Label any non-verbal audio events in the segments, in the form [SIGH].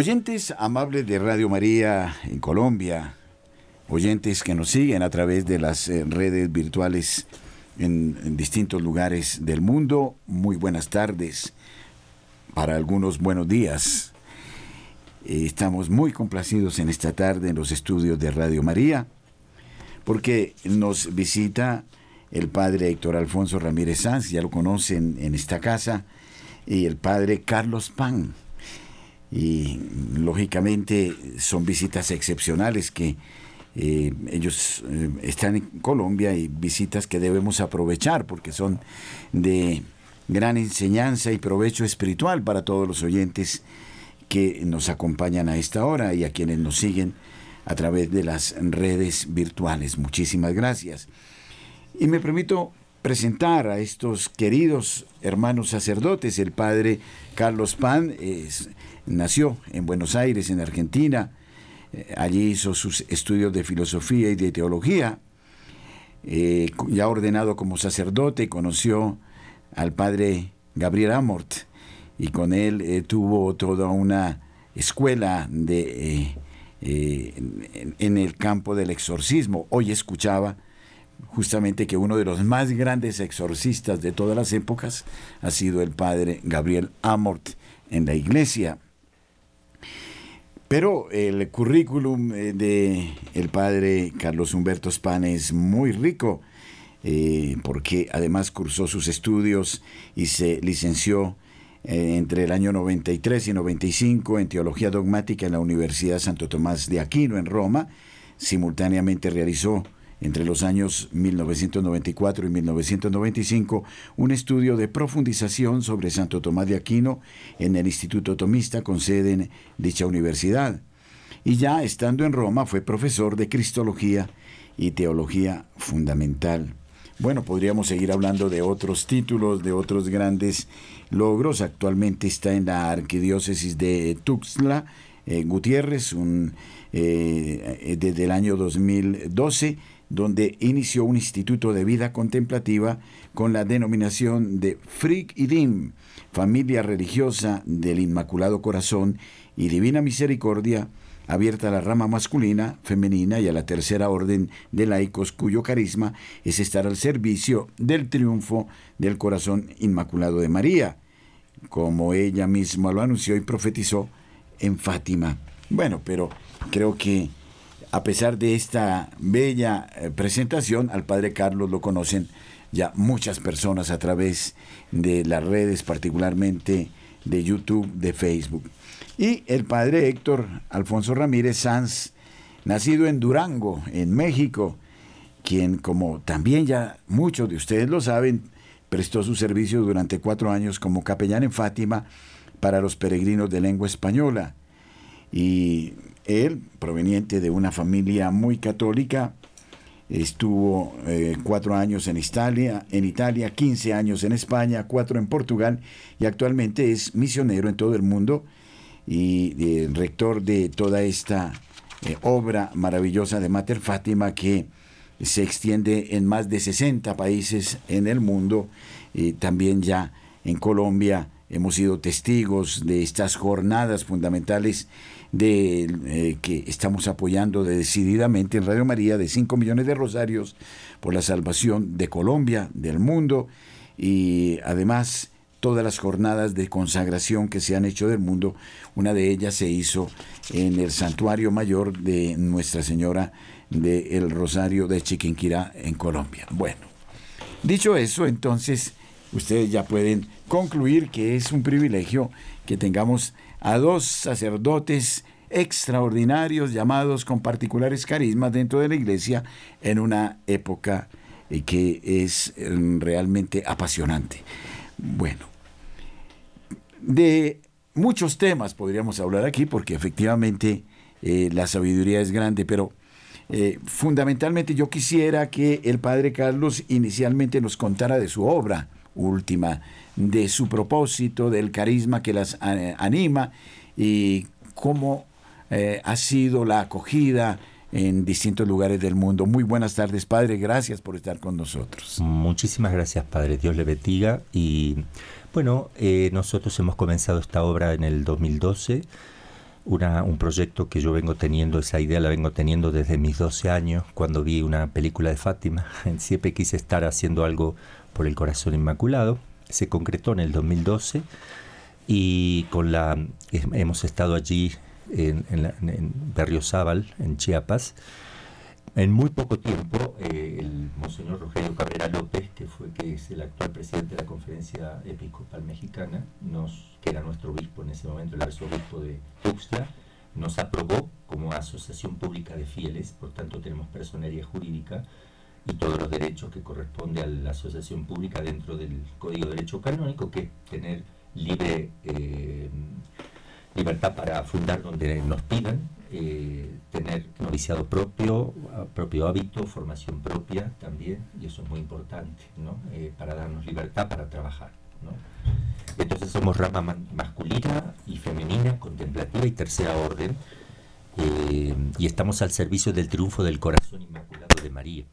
Oyentes amables de Radio María en Colombia, oyentes que nos siguen a través de las eh, redes virtuales en, distintos lugares del mundo, muy buenas tardes, para algunos buenos días. Eh, estamos muy complacidos en esta tarde en los estudios de Radio María, porque nos visita el padre Héctor Alfonso Ramírez Sanz, ya lo conocen en esta casa, y el padre Carlos Pan y lógicamente son visitas excepcionales que eh, ellos eh, están en Colombia y visitas que debemos aprovechar porque son de gran enseñanza y provecho espiritual para todos los oyentes que nos acompañan a esta hora y a quienes nos siguen a través de las redes virtuales. Muchísimas gracias. Y me permito presentar a estos queridos hermanos sacerdotes. El padre Carlos Pan nació en Buenos Aires, en Argentina. Eh, allí hizo sus estudios de filosofía y de teología. Eh, ya ordenado como sacerdote, conoció al padre Gabriel Amort y con él eh, tuvo toda una escuela de, en el campo del exorcismo. Hoy escuchaba justamente que uno de los más grandes exorcistas de todas las épocas ha sido el padre Gabriel Amort en la iglesia. Pero el currículum eh, de el padre Carlos Humberto Spana es muy rico, eh, porque además cursó sus estudios y se licenció eh, entre el año 93 y 95 en Teología Dogmática en la Universidad Santo Tomás de Aquino en Roma. Simultáneamente realizó entre los años 1994 y 1995 un estudio de profundización sobre Santo Tomás de Aquino en el Instituto Tomista con sede en dicha universidad. Y ya estando en Roma fue profesor de Cristología y Teología Fundamental. Bueno, podríamos seguir hablando de otros títulos, de otros grandes logros. Actualmente está en la arquidiócesis de Tuxtla, eh, Gutiérrez, eh, desde el año 2012 donde inició un instituto de vida contemplativa con la denominación de Frig Idim, Familia Religiosa del Inmaculado Corazón y Divina Misericordia, abierta a la rama masculina, femenina y a la tercera orden de laicos cuyo carisma es estar al servicio del triunfo del corazón inmaculado de María, como ella misma lo anunció y profetizó en Fátima. Bueno, pero creo que a pesar de esta bella eh, presentación, al padre Carlos lo conocen ya muchas personas a través de las redes, particularmente de YouTube, de Facebook. Y el padre Héctor Alfonso Ramírez Sanz, nacido en Durango, en México, quien, como también ya muchos de ustedes lo saben, prestó su servicio durante cuatro años como capellán en Fátima para los peregrinos de lengua española. Y él, proveniente de una familia muy católica, estuvo eh, cuatro años en Italia, en Italia, 15 años en España, cuatro en Portugal y actualmente es misionero en todo el mundo y eh, rector de toda esta eh, obra maravillosa de Mater Fátima que se extiende en más de 60 países en el mundo. Y también ya en Colombia hemos sido testigos de estas jornadas fundamentales de, eh, que estamos apoyando decididamente en Radio María de 5 millones de rosarios por la salvación de Colombia, del mundo y además todas las jornadas de consagración que se han hecho del mundo. Una de ellas se hizo en el santuario mayor de Nuestra Señora del Rosario de Chiquinquirá en Colombia. Bueno, dicho eso, entonces ustedes ya pueden concluir que es un privilegio que tengamos a dos sacerdotes extraordinarios llamados con particulares carismas dentro de la iglesia en una época eh, que es mm, realmente apasionante. Bueno, de muchos temas podríamos hablar aquí porque efectivamente eh, la sabiduría es grande, pero eh, fundamentalmente yo quisiera que el padre Carlos inicialmente nos contara de su obra última, de su propósito, del carisma que las anima y cómo eh, ha sido la acogida en distintos lugares del mundo. Muy buenas tardes, Padre. Gracias por estar con nosotros. Muchísimas gracias, Padre. Dios le bendiga. Y bueno, eh, nosotros hemos comenzado esta obra en el 2012 un proyecto que yo vengo teniendo, esa idea la vengo teniendo desde mis 12 años, cuando vi una película de Fátima. [LAUGHS] Siempre quise estar haciendo algo por el corazón inmaculado. Se concretó en el 2012 y con la hemos estado allí en, en, Berriozábal, en Chiapas. En muy poco tiempo, eh, el monseñor Rogelio Cabrera López, que fue que es el actual presidente de la Conferencia Episcopal Mexicana, nos, que era nuestro obispo en ese momento, el arzobispo de Tuxtla, nos aprobó como asociación pública de fieles, por tanto tenemos personería jurídica y todos los derechos que corresponde a la asociación pública dentro del Código de Derecho Canónico, que es tener libre eh, libertad para fundar donde nos pidan, eh, tener noviciado propio, propio hábito, formación propia también, y eso es muy importante, ¿no? Eh, para darnos libertad para trabajar. ¿no? Entonces somos rama masculina y femenina, contemplativa y tercera orden, y estamos al servicio del triunfo del corazón inmaculado de María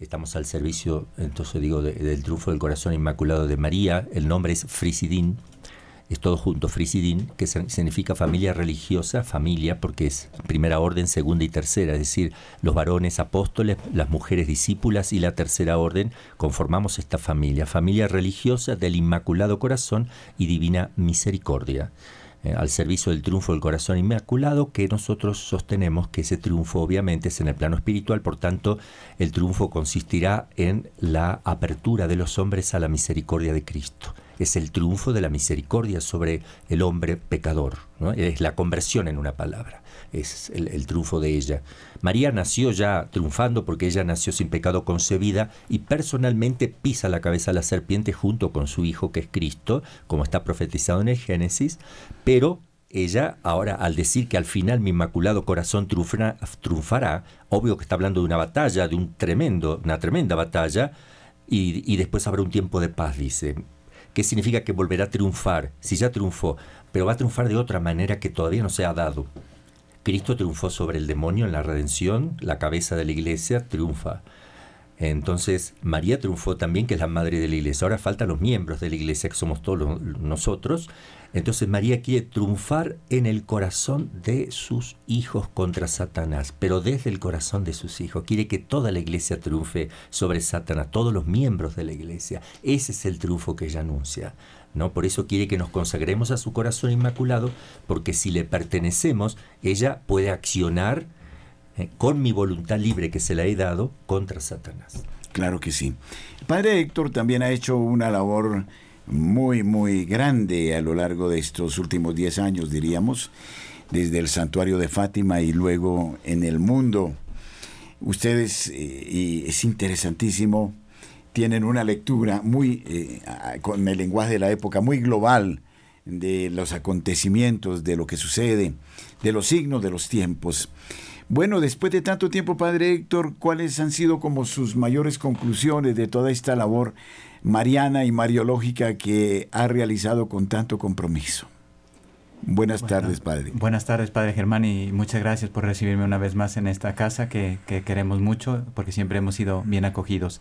estamos al servicio, entonces digo, del triunfo del corazón inmaculado de María. El nombre es Frisidín, es todo junto, Frisidín, que significa familia religiosa, familia, porque es primera orden, segunda y tercera, es decir, los varones apóstoles, las mujeres discípulas y la tercera orden conformamos esta familia, familia religiosa del Inmaculado Corazón y Divina Misericordia. Eh, al servicio del triunfo del corazón inmaculado, que nosotros sostenemos que ese triunfo obviamente es en el plano espiritual, por tanto el triunfo consistirá en la apertura de los hombres a la misericordia de Cristo. Es el triunfo de la misericordia sobre el hombre pecador, es la conversión en una palabra es el, triunfo de ella. María nació ya triunfando porque ella nació sin pecado concebida y personalmente pisa la cabeza a la serpiente junto con su hijo que es Cristo, como está profetizado en el Génesis, pero ella ahora al decir que al final mi inmaculado corazón triunfará, obvio que está hablando de una batalla, de un tremendo, una tremenda batalla, y, y después habrá un tiempo de paz, dice. ¿Qué significa que volverá a triunfar? Si ya triunfó, pero va a triunfar de otra manera que todavía no se ha dado. Cristo triunfó sobre el demonio en la redención, la cabeza de la iglesia triunfa. Entonces, María triunfó también, que es la madre de la iglesia. Ahora faltan los miembros de la iglesia, que somos todos nosotros. Entonces, María quiere triunfar en el corazón de sus hijos contra Satanás, pero desde el corazón de sus hijos. Quiere que toda la iglesia triunfe sobre Satanás, todos los miembros de la iglesia. Ese es el triunfo que ella anuncia. ¿No? Por eso quiere que nos consagremos a su corazón inmaculado, porque si le pertenecemos, ella puede accionar eh, con mi voluntad libre que se la he dado contra Satanás. Claro que sí. El padre Héctor también ha hecho una labor muy, muy grande a lo largo de estos últimos 10 años, diríamos, desde el santuario de Fátima y luego en el mundo. Ustedes, eh, y es interesantísimo, tienen una lectura muy, eh, con el lenguaje de la época, muy global de los acontecimientos, de lo que sucede, de los signos de los tiempos. Bueno, después de tanto tiempo, Padre Héctor, ¿cuáles han sido como sus mayores conclusiones de toda esta labor mariana y mariológica que ha realizado con tanto compromiso? Buenas tardes, Padre. Buenas tardes, Padre Germán, y muchas gracias por recibirme una vez más en esta casa que, que queremos mucho, porque siempre hemos sido bien acogidos.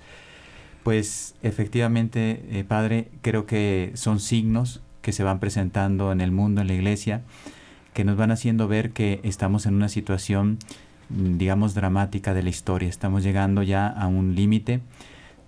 Pues efectivamente, eh, Padre, creo que son signos que se van presentando en el mundo, en la iglesia, que nos van haciendo ver que estamos en una situación, mm, digamos, dramática de la historia. Estamos llegando ya a un límite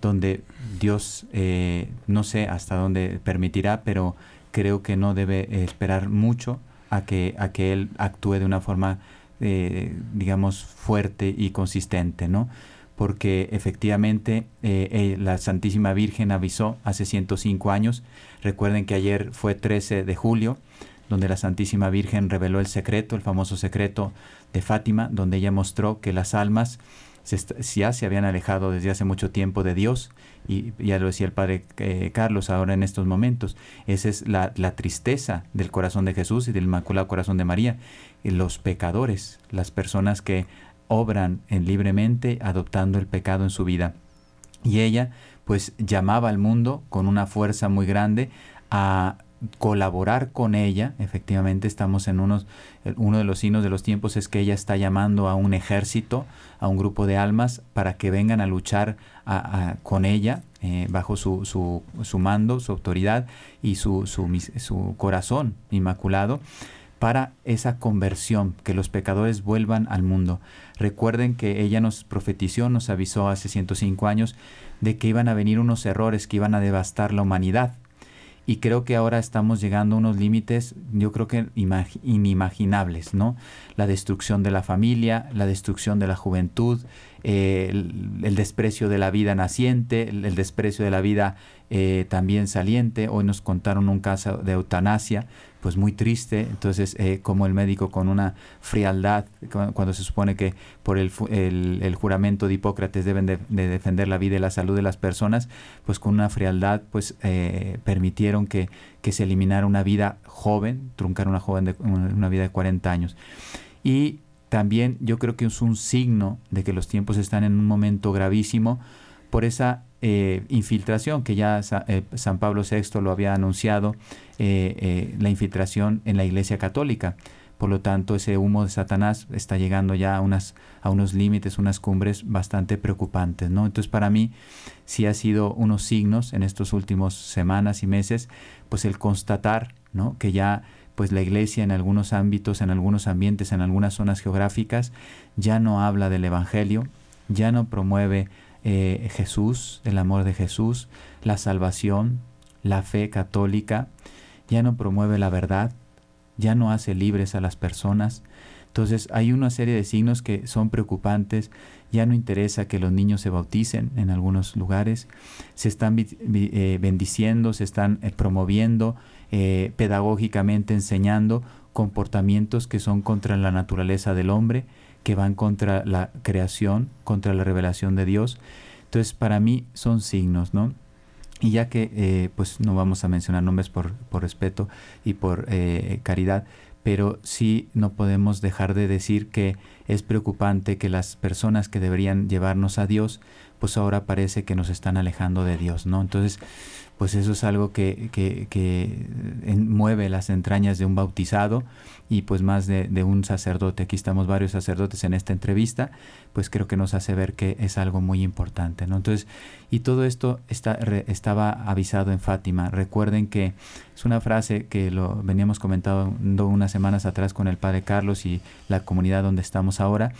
donde Dios, eh, no sé hasta dónde permitirá, pero creo que no debe esperar mucho a que, a que Él actúe de una forma, eh, digamos, fuerte y consistente, ¿no? Porque efectivamente eh, eh, la Santísima Virgen avisó hace 105 años. Recuerden que ayer fue 13 de julio, donde la Santísima Virgen reveló el secreto, el famoso secreto de Fátima, donde ella mostró que las almas ya se habían alejado desde hace mucho tiempo de Dios, y ya lo decía el Padre eh, Carlos ahora en estos momentos. Esa es la, la, tristeza del corazón de Jesús y del Inmaculado Corazón de María. Los pecadores, las personas que obran en libremente adoptando el pecado en su vida. Y ella pues llamaba al mundo con una fuerza muy grande a colaborar con ella. Efectivamente estamos en unos, uno de los signos de los tiempos es que ella está llamando a un ejército, a un grupo de almas para que vengan a luchar con ella eh, bajo su, su, su, mando, su autoridad y su, su corazón inmaculado para esa conversión, que los pecadores vuelvan al mundo. Recuerden que ella nos profetizó, nos avisó hace 105 años de que iban a venir unos errores que iban a devastar la humanidad. Y creo que ahora estamos llegando a unos límites, yo creo que inimaginables, ¿no? La destrucción de la familia, la destrucción de la juventud, eh, el, desprecio de la vida naciente, el, desprecio de la vida eh, también saliente. Hoy nos contaron un caso de eutanasia, pues muy triste. Entonces, eh, como el médico con una frialdad, cuando, se supone que por el, el, juramento de Hipócrates deben de, defender la vida y la salud de las personas, pues con una frialdad, pues eh, permitieron que, que, se eliminara una vida joven, truncar una joven de una vida de 40 años. Y también yo creo que es un signo de que los tiempos están en un momento gravísimo por esa eh, infiltración, que ya eh, San Pablo VI lo había anunciado, eh, la infiltración en la Iglesia Católica. Por lo tanto, ese humo de Satanás está llegando ya a, unas, a unos límites, unas cumbres bastante preocupantes. ¿no? Entonces, para mí, sí ha sido unos signos en estos últimos semanas y meses, pues el constatar ¿no? que ya pues la iglesia en algunos ámbitos, en algunos ambientes, en algunas zonas geográficas, ya no habla del Evangelio, ya no promueve eh, Jesús, el amor de Jesús, la salvación, la fe católica, ya no promueve la verdad, ya no hace libres a las personas. Entonces hay una serie de signos que son preocupantes, ya no interesa que los niños se bauticen en algunos lugares, se están eh, bendiciendo, se están eh, promoviendo, pedagógicamente enseñando comportamientos que son contra la naturaleza del hombre, que van contra la creación, contra la revelación de Dios. Entonces, para mí son signos, ¿no? Y ya que, eh, pues, no vamos a mencionar nombres por, por respeto y por eh, caridad, pero sí no podemos dejar de decir que es preocupante que las personas que deberían llevarnos a Dios, pues ahora parece que nos están alejando de Dios, ¿no? Entonces, pues eso es algo que, que, mueve las entrañas de un bautizado y pues más de, un sacerdote. Aquí estamos varios sacerdotes en esta entrevista, pues creo que nos hace ver que es algo muy importante. ¿no? Entonces, y todo esto está, estaba avisado en Fátima. Recuerden que es una frase que lo veníamos comentando unas semanas atrás con el Padre Carlos y la comunidad donde estamos ahora,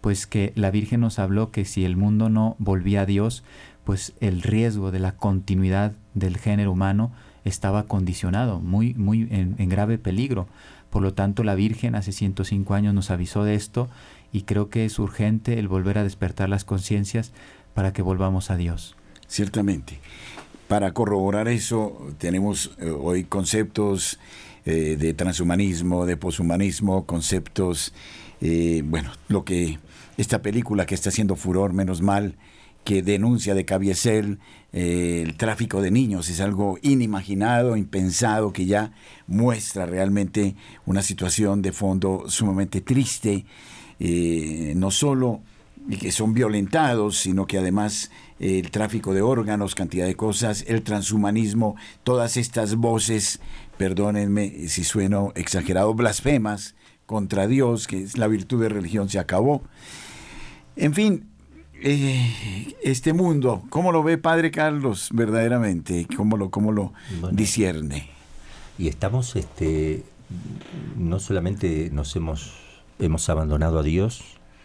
pues que la Virgen nos habló que si el mundo no volvía a Dios, pues el riesgo de la continuidad del género humano estaba condicionado, muy, muy en, grave peligro. Por lo tanto, la Virgen hace 105 años nos avisó de esto y creo que es urgente el volver a despertar las conciencias para que volvamos a Dios. Ciertamente. Para corroborar eso, tenemos eh, hoy conceptos eh, de transhumanismo, de poshumanismo, conceptos, eh, bueno, lo que esta película que está haciendo furor, menos mal, que denuncia de Cabiesel eh, el tráfico de niños. Es algo inimaginado, impensado, que ya muestra realmente una situación de fondo sumamente triste, eh, no solo que son violentados, sino que además eh, el tráfico de órganos, cantidad de cosas, el transhumanismo, todas estas voces, perdónenme si sueno exagerado, blasfemas contra Dios, que es la virtud de religión, se acabó. En fin, eh, este mundo, ¿cómo lo ve Padre Carlos verdaderamente? ¿Cómo lo, cómo lo discierne? Y estamos, este, no solamente nos hemos, hemos abandonado a Dios,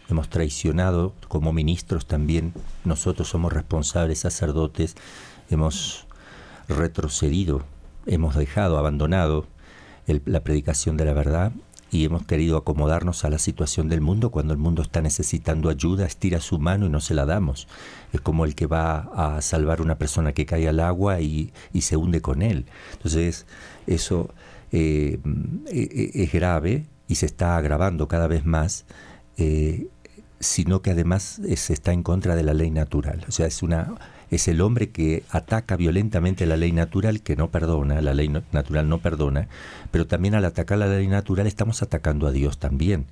hemos traicionado como ministros también, nosotros somos responsables, sacerdotes, hemos retrocedido, hemos dejado, abandonado la predicación de la verdad y hemos querido acomodarnos a la situación del mundo cuando el mundo está necesitando ayuda, estira su mano y no se la damos. Es como el que va a salvar una persona que cae al agua y, se hunde con él. Entonces, eso eh, e, e, es grave y se está agravando cada vez más. Eh, sino que además se está en contra de la ley natural. O sea, es una es el hombre que ataca violentamente la ley natural que no perdona, la ley natural no perdona, pero también al atacar la ley natural estamos atacando a Dios también.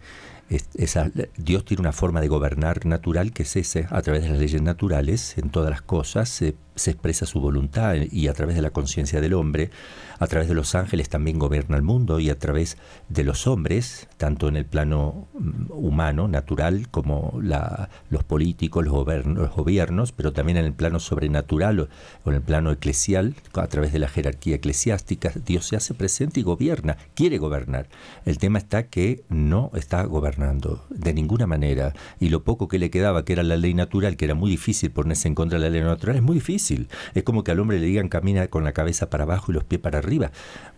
Dios tiene una forma de gobernar natural que es ese, a través de las leyes naturales, en todas las cosas se, expresa su voluntad y a través de la conciencia del hombre, a través de los ángeles también gobierna el mundo y a través de los hombres, tanto en el plano mm, humano, natural, como los políticos, los gobiernos, los gobiernos, pero también en el plano sobrenatural o, en el plano eclesial, a través de la jerarquía eclesiástica, Dios se hace presente y gobierna, quiere gobernar. El tema está que no está gobernando de ninguna manera y lo poco que le quedaba, que era la ley natural, que era muy difícil ponerse en contra de la ley natural, es muy difícil. Es como que al hombre le digan camina con la cabeza para abajo y los pies para arriba.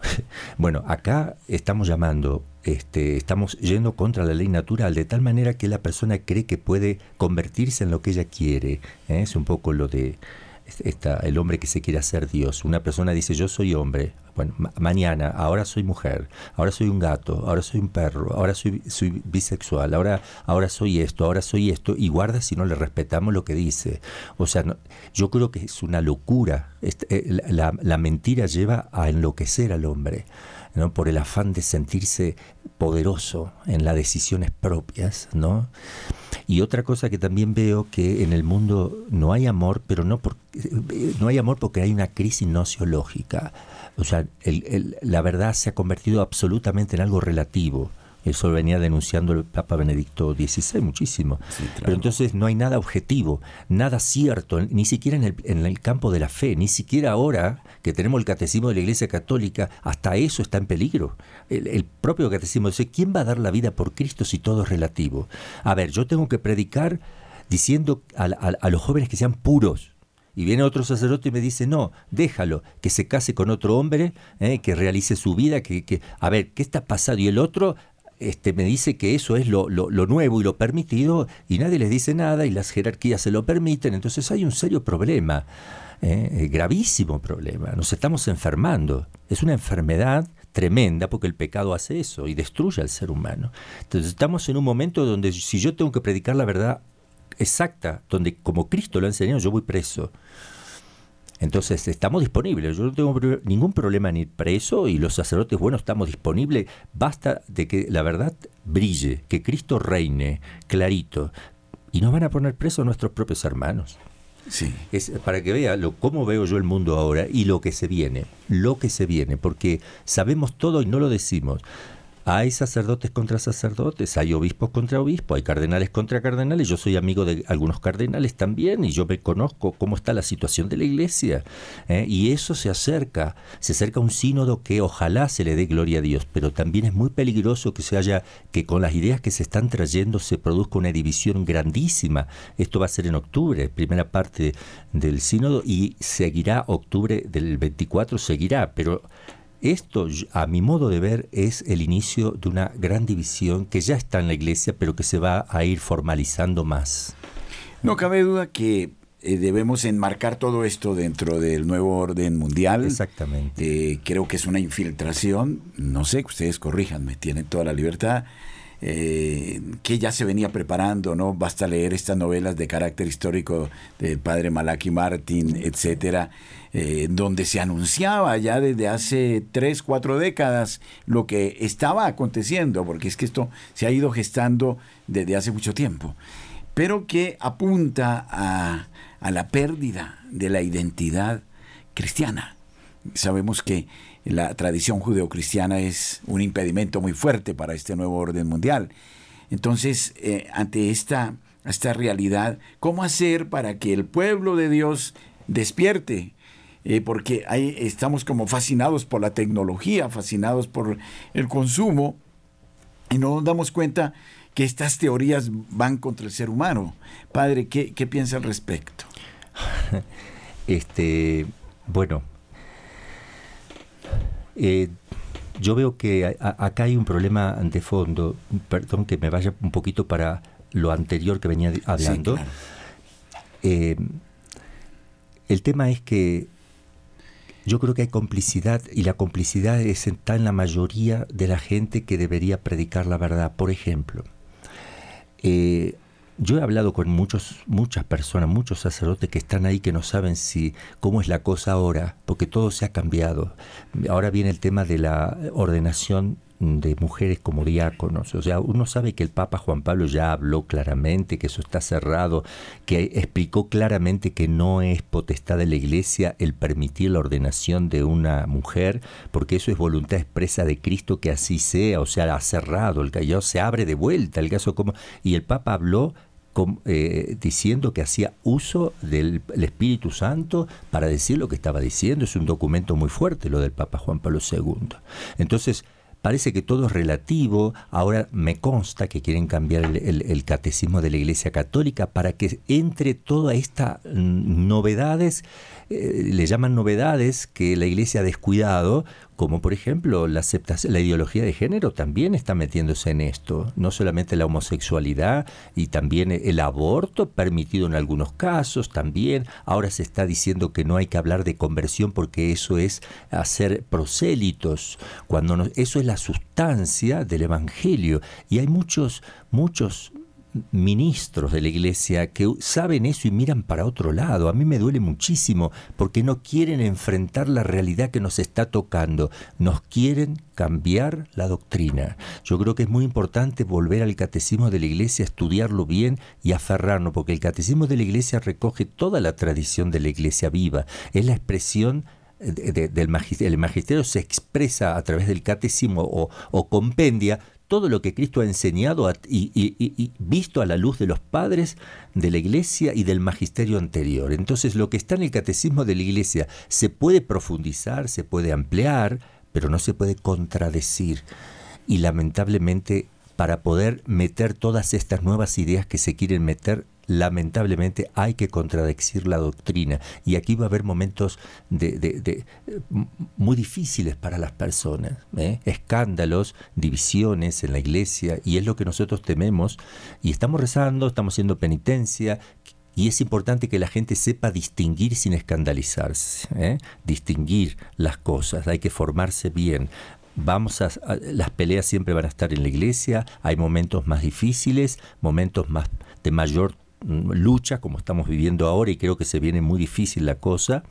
[LAUGHS] Bueno, acá estamos llamando, este, estamos yendo contra la ley natural, de tal manera que la persona cree que puede convertirse en lo que ella quiere. ¿eh? Es un poco lo de el hombre que se quiere hacer Dios. Una persona dice, yo soy hombre, bueno, mañana, ahora soy mujer, ahora soy un gato, ahora soy un perro, ahora soy, bisexual, ahora, ahora soy esto, ahora soy esto, y guarda si no le respetamos lo que dice. O sea, yo creo que es una locura. Eh, la, la mentira lleva a enloquecer al hombre. ¿No? por el afán de sentirse poderoso en las decisiones propias, ¿no? Y otra cosa que también veo que en el mundo no hay amor, pero no porque no hay amor porque hay una crisis nociológica. O sea, la verdad se ha convertido absolutamente en algo relativo. Eso venía denunciando el Papa Benedicto XVI muchísimo. Pero entonces no hay nada objetivo, nada cierto, ni siquiera en el, en el campo de la fe, ni siquiera ahora que tenemos el catecismo de la Iglesia Católica, hasta eso está en peligro. El, propio catecismo dice, ¿quién va a dar la vida por Cristo si todo es relativo? A ver, yo tengo que predicar diciendo a, los jóvenes que sean puros, y viene otro sacerdote y me dice, no, déjalo, que se case con otro hombre, eh, que realice su vida, que, que, a ver, ¿qué está pasando? Y el otro este, me dice que eso es lo, nuevo y lo permitido y nadie les dice nada y las jerarquías se lo permiten, entonces hay un serio problema, ¿eh? Eh, gravísimo problema, nos estamos enfermando, es una enfermedad tremenda porque el pecado hace eso y destruye al ser humano. Entonces estamos en un momento donde si yo tengo que predicar la verdad exacta, donde como Cristo lo ha enseñado, yo voy preso. Entonces estamos disponibles, yo no tengo ningún problema en ir preso y los sacerdotes, bueno, estamos disponibles, basta de que la verdad brille, que Cristo reine clarito y nos van a poner presos nuestros propios hermanos. Sí. Es para que vea lo, cómo veo yo el mundo ahora y lo que se viene, lo que se viene, porque sabemos todo y no lo decimos. Hay sacerdotes contra sacerdotes, hay obispos contra obispos, hay cardenales contra cardenales. Yo soy amigo de algunos cardenales también y yo me conozco cómo está la situación de la iglesia. ¿eh? Y eso se acerca, se acerca a un sínodo que ojalá se le dé gloria a Dios, pero también es muy peligroso que se haya, que con las ideas que se están trayendo se produzca una división grandísima. Esto va a ser en octubre, primera parte del sínodo, y seguirá octubre del 24, seguirá, pero esto, a mi modo de ver, es el inicio de una gran división que ya está en la iglesia, pero que se va a ir formalizando más. No cabe duda que eh, debemos enmarcar todo esto dentro del nuevo orden mundial. Exactamente. Eh, creo que es una infiltración, no sé, ustedes corríjanme, tienen toda la libertad. Eh, que ya se venía preparando, ¿no? Basta leer estas novelas de carácter histórico del padre Malaki Martin, etcétera, eh, donde se anunciaba ya desde hace tres, cuatro décadas lo que estaba aconteciendo, porque es que esto se ha ido gestando desde hace mucho tiempo, pero que apunta a, a la pérdida de la identidad cristiana. Sabemos que la tradición judeocristiana es un impedimento muy fuerte para este nuevo orden mundial. Entonces, eh, ante esta, esta realidad, ¿cómo hacer para que el pueblo de Dios despierte? Eh, porque ahí estamos como fascinados por la tecnología, fascinados por el consumo, y no nos damos cuenta que estas teorías van contra el ser humano. Padre, ¿qué, qué piensa al respecto? [LAUGHS] Este, bueno, eh, yo veo que acá hay un problema de fondo, perdón que me vaya un poquito para lo anterior que venía hablando. Eh, el tema es que yo creo que hay complicidad y la complicidad está en la mayoría de la gente que debería predicar la verdad. Por ejemplo, eh, yo he hablado con muchos, muchas personas, muchos sacerdotes que están ahí que no saben si cómo es la cosa ahora, porque todo se ha cambiado. Ahora viene el tema de la ordenación de mujeres como diáconos. O sea, uno sabe que el Papa Juan Pablo ya habló claramente, que eso está cerrado, que explicó claramente que no es potestad de la Iglesia el permitir la ordenación de una mujer, porque eso es voluntad expresa de Cristo que así sea, o sea, ha cerrado, el caso se abre de vuelta, el caso como... Y el Papa habló eh, diciendo que hacía uso del Espíritu Santo para decir lo que estaba diciendo. Es un documento muy fuerte lo del Papa Juan Pablo II. Entonces, parece que todo es relativo. Ahora me consta que quieren cambiar el, catecismo de la Iglesia Católica para que entre todas estas novedades, eh, le llaman novedades que la Iglesia ha descuidado, como por ejemplo la, aceptación, la ideología de género también está metiéndose en esto, no solamente la homosexualidad y también el aborto permitido en algunos casos, también ahora se está diciendo que no hay que hablar de conversión porque eso es hacer prosélitos, cuando eso es la sustancia del evangelio y hay muchos muchos ministros de la iglesia que saben eso y miran para otro lado. A mí me duele muchísimo porque no quieren enfrentar la realidad que nos está tocando. Nos quieren cambiar la doctrina. Yo creo que es muy importante volver al catecismo de la iglesia, estudiarlo bien y aferrarnos, porque el catecismo de la iglesia recoge toda la tradición de la iglesia viva. Es la expresión del el magisterio se expresa a través del catecismo o compendia todo lo que Cristo ha enseñado y, visto a la luz de los padres de la iglesia y del magisterio anterior. Entonces lo que está en el catecismo de la iglesia se puede profundizar, se puede ampliar, pero no se puede contradecir. Y lamentablemente para poder meter todas estas nuevas ideas que se quieren meter lamentablemente hay que contradecir la doctrina y aquí va a haber momentos de, muy difíciles para las personas, ¿eh? escándalos, divisiones en la iglesia y es lo que nosotros tememos y estamos rezando, estamos haciendo penitencia, y es importante que la gente sepa distinguir sin escandalizarse, ¿eh? distinguir las cosas, hay que formarse bien. Vamos a, las peleas siempre van a estar en la iglesia, hay momentos más difíciles, momentos más de mayor lucha como estamos viviendo ahora y creo que se viene muy difícil la cosa.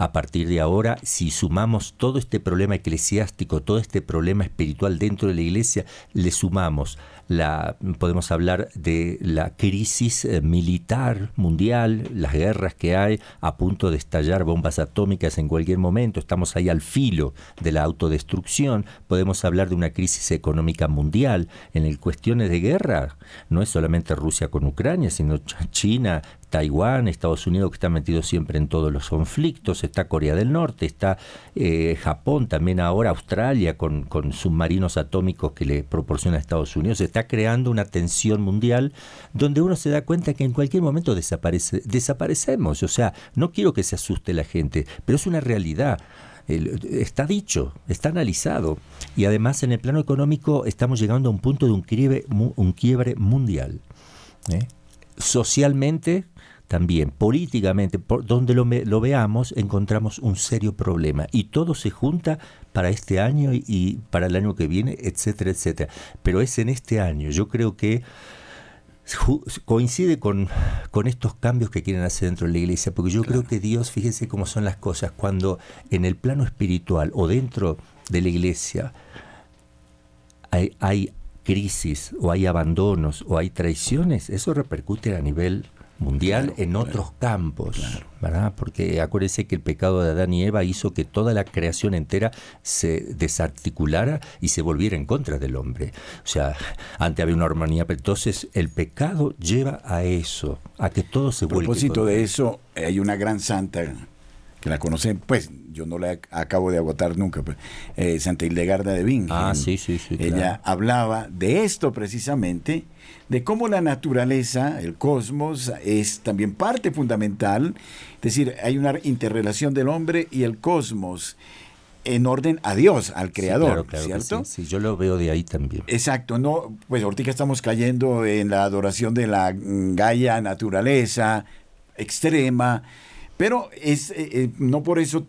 A partir de ahora, si sumamos todo este problema eclesiástico, todo este problema espiritual dentro de la iglesia, le sumamos la, podemos hablar de la crisis eh, militar mundial, las guerras que hay a punto de estallar bombas atómicas en cualquier momento, estamos ahí al filo de la autodestrucción, podemos hablar de una crisis económica mundial, en el cuestiones de guerra, no es solamente Rusia con Ucrania, sino China, Taiwán, Estados Unidos que está metido siempre en todos los conflictos, está Corea del Norte, está eh, Japón, también ahora Australia con, con, submarinos atómicos que le proporciona a Estados Unidos, está creando una tensión mundial donde uno se da cuenta que en cualquier momento desaparece, desaparecemos. O sea, no quiero que se asuste la gente, pero es una realidad. está dicho, está analizado. Y además en el plano económico estamos llegando a un punto de un quiebre, un quiebre mundial. ¿eh? Socialmente también políticamente, por donde lo, lo, veamos, encontramos un serio problema. Y todo se junta para este año y, para el año que viene, etcétera, etcétera. Pero es en este año. Yo creo que coincide con, con estos cambios que quieren hacer dentro de la iglesia, porque yo creo que Dios, fíjense cómo son las cosas, cuando en el plano espiritual o dentro de la iglesia hay, hay crisis o hay abandonos o hay traiciones, eso repercute a nivel mundial en otros campos, ¿verdad? Porque acuérdense que el pecado de Adán y Eva hizo que toda la creación entera se desarticulara y se volviera en contra del hombre. O sea, antes había una armonía, pero entonces el pecado lleva a eso, a que todo se vuelva. A propósito de eso, hay una gran santa que la conocen, pues yo no la acabo de agotar nunca, pues, eh, Santa Hildegarda de Bingen. Ah, sí, sí, sí. Ella hablaba de esto precisamente, de cómo la naturaleza, el cosmos, es también parte fundamental, es decir, hay una interrelación del hombre y el cosmos en orden a Dios, al Creador, ¿cierto? Sí, yo lo veo de ahí también. Exacto, no, pues ahorita estamos cayendo en la adoración de la Gaia naturaleza extrema, pero es, eh, eh, no por eso mm,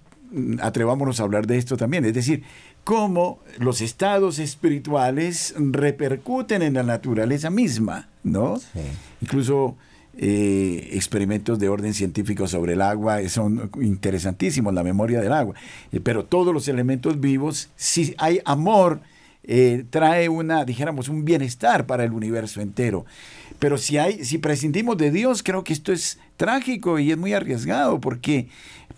atrevámonos a hablar de esto también. Es decir, cómo los estados espirituales repercuten en la naturaleza misma, ¿no? Incluso eh, experimentos de orden científico sobre el agua son interesantísimos, la memoria del agua. pero todos los elementos vivos, si hay amor, eh, trae una, dijéramos, un bienestar para el universo entero. Pero si hay, si prescindimos de Dios, creo que esto es trágico y es muy arriesgado porque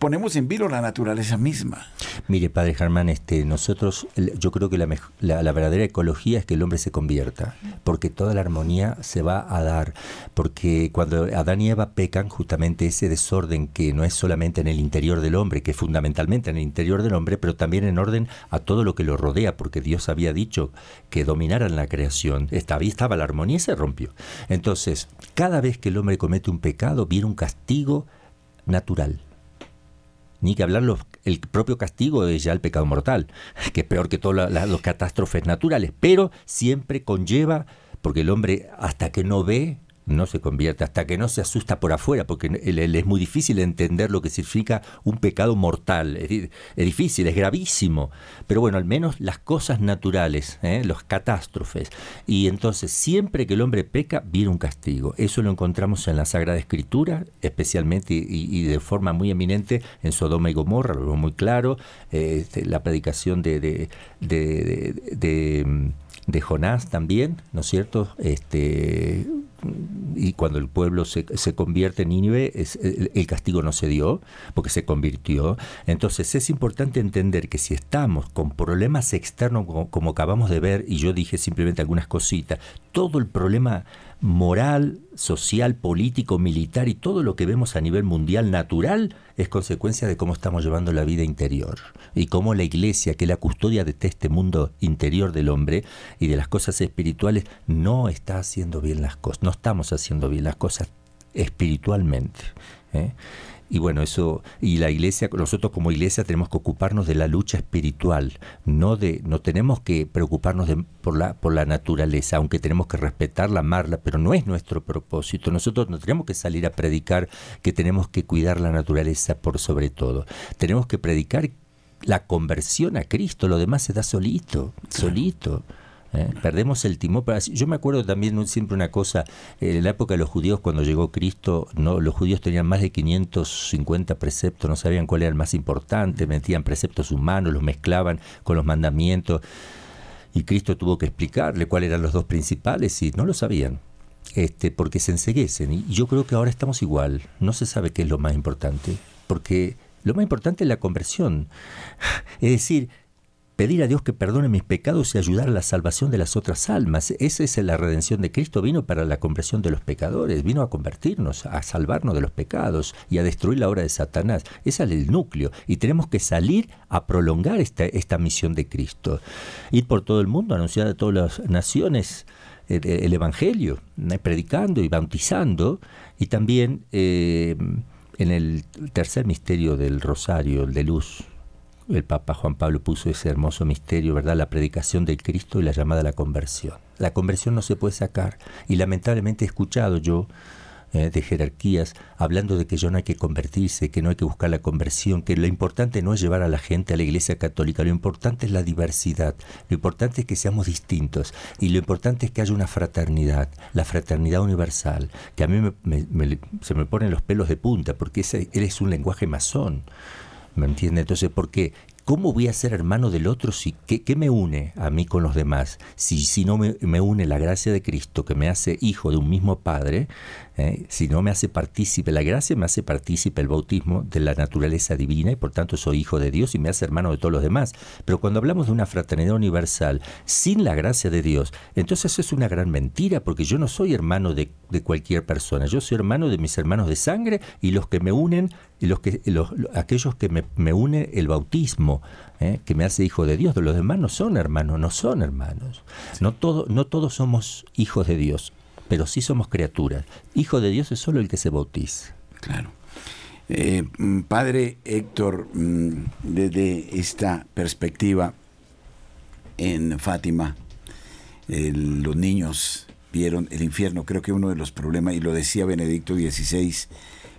ponemos en vilo la naturaleza misma. Mire, padre Germán, este, nosotros, yo creo que la, la, verdadera ecología es que el hombre se convierta, porque toda la armonía se va a dar, porque cuando Adán y Eva pecan, justamente ese desorden que no es solamente en el interior del hombre, que es fundamentalmente en el interior del hombre, pero también en orden a todo lo que lo rodea, porque Dios había dicho que dominaran la creación, estaba, estaba la armonía y se rompió. Entonces, cada vez que el hombre comete un pecado, viene un castigo natural ni que hablar el propio castigo es ya el pecado mortal, que es peor que todas las catástrofes naturales, pero siempre conlleva, porque el hombre hasta que no ve, no se convierte, hasta que no se asusta por afuera, porque es muy difícil entender lo que significa un pecado mortal. Es, difícil, es gravísimo. Pero bueno, al menos las cosas naturales, ¿eh? los catástrofes. Y entonces, siempre que el hombre peca, viene un castigo. Eso lo encontramos en la Sagrada Escritura, especialmente y, de forma muy eminente en Sodoma y Gomorra, lo veo muy claro. Eh, este, la predicación de, de, de de Jonás también, ¿no es cierto? Este, y cuando el pueblo se, se convierte en Nínive, el, castigo no se dio, porque se convirtió. Entonces es importante entender que si estamos con problemas externos, como acabamos de ver, y yo dije simplemente algunas cositas, todo el problema moral, social, político, militar y todo lo que vemos a nivel mundial natural es consecuencia de cómo estamos llevando la vida interior y cómo la iglesia, que es la custodia de este mundo interior del hombre y de las cosas espirituales, no está haciendo bien las cosas, no estamos haciendo bien las cosas espiritualmente. ¿eh? Y bueno, eso, y la iglesia, nosotros como iglesia tenemos que ocuparnos de la lucha espiritual, no de, no tenemos que preocuparnos de, por, la, por la naturaleza, aunque tenemos que respetarla, amarla, pero no es nuestro propósito. Nosotros no tenemos que salir a predicar que tenemos que cuidar la naturaleza por sobre todo. Tenemos que predicar la conversión a Cristo, lo demás se da solito, solito. ¿Eh? Perdemos el timón. Yo me acuerdo también siempre una cosa, en la época de los judíos, cuando llegó Cristo, no los judíos tenían más de 550 preceptos, no sabían cuál era el más importante, metían preceptos humanos, los mezclaban con los mandamientos, y Cristo tuvo que explicarle cuáles eran los dos principales y no lo sabían. Este, porque se enseguecen. Y yo creo que ahora estamos igual. No se sabe qué es lo más importante. Porque lo más importante es la conversión. [LAUGHS] Es decir, pedir a Dios que perdone mis pecados y ayudar a la salvación de las otras almas. Esa es la redención de Cristo. Vino para la conversión de los pecadores, vino a convertirnos, a salvarnos de los pecados y a destruir la obra de Satanás. Ese es el núcleo. Y tenemos que salir a prolongar esta, misión de Cristo. Ir por todo el mundo, anunciar a todas las naciones el, el Evangelio, eh, predicando y bautizando. Y también eh, en el tercer misterio del Rosario, el de luz, el Papa Juan Pablo puso ese hermoso misterio, ¿verdad? La predicación del Cristo y la llamada a la conversión. La conversión no se puede sacar. Y lamentablemente he escuchado yo eh, de jerarquías hablando de que yo no hay que convertirse, que no hay que buscar la conversión, que lo importante no es llevar a la gente a la iglesia católica, lo importante es la diversidad, lo importante es que seamos distintos y lo importante es que haya una fraternidad, la fraternidad universal, que a mí se me ponen los pelos de punta porque él es un lenguaje masón. ¿Me entiende? Entonces, ¿por qué? ¿Cómo voy a ser hermano del otro? Si, ¿qué, ¿Qué, me une a mí con los demás? Si, si no me, me, une la gracia de Cristo, que me hace hijo de un mismo Padre, ¿eh? si no me hace partícipe, la gracia me hace partícipe el bautismo de la naturaleza divina y por tanto soy hijo de Dios y me hace hermano de todos los demás. Pero cuando hablamos de una fraternidad universal sin la gracia de Dios, entonces eso es una gran mentira porque yo no soy hermano de, de cualquier persona, yo soy hermano de mis hermanos de sangre y los que me unen, y los que, los, aquellos que me, me une el bautismo. ¿eh? que me hace hijo de Dios, de los demás no son hermanos, no son hermanos. No, todo, no todos somos hijos de Dios pero sí somos criaturas. Hijo de Dios es solo el que se bautiza. Claro. Eh, mm, padre Héctor, mm, desde esta perspectiva en Fátima, los niños vieron el infierno. Creo que uno de los problemas, y lo decía Benedicto XVI,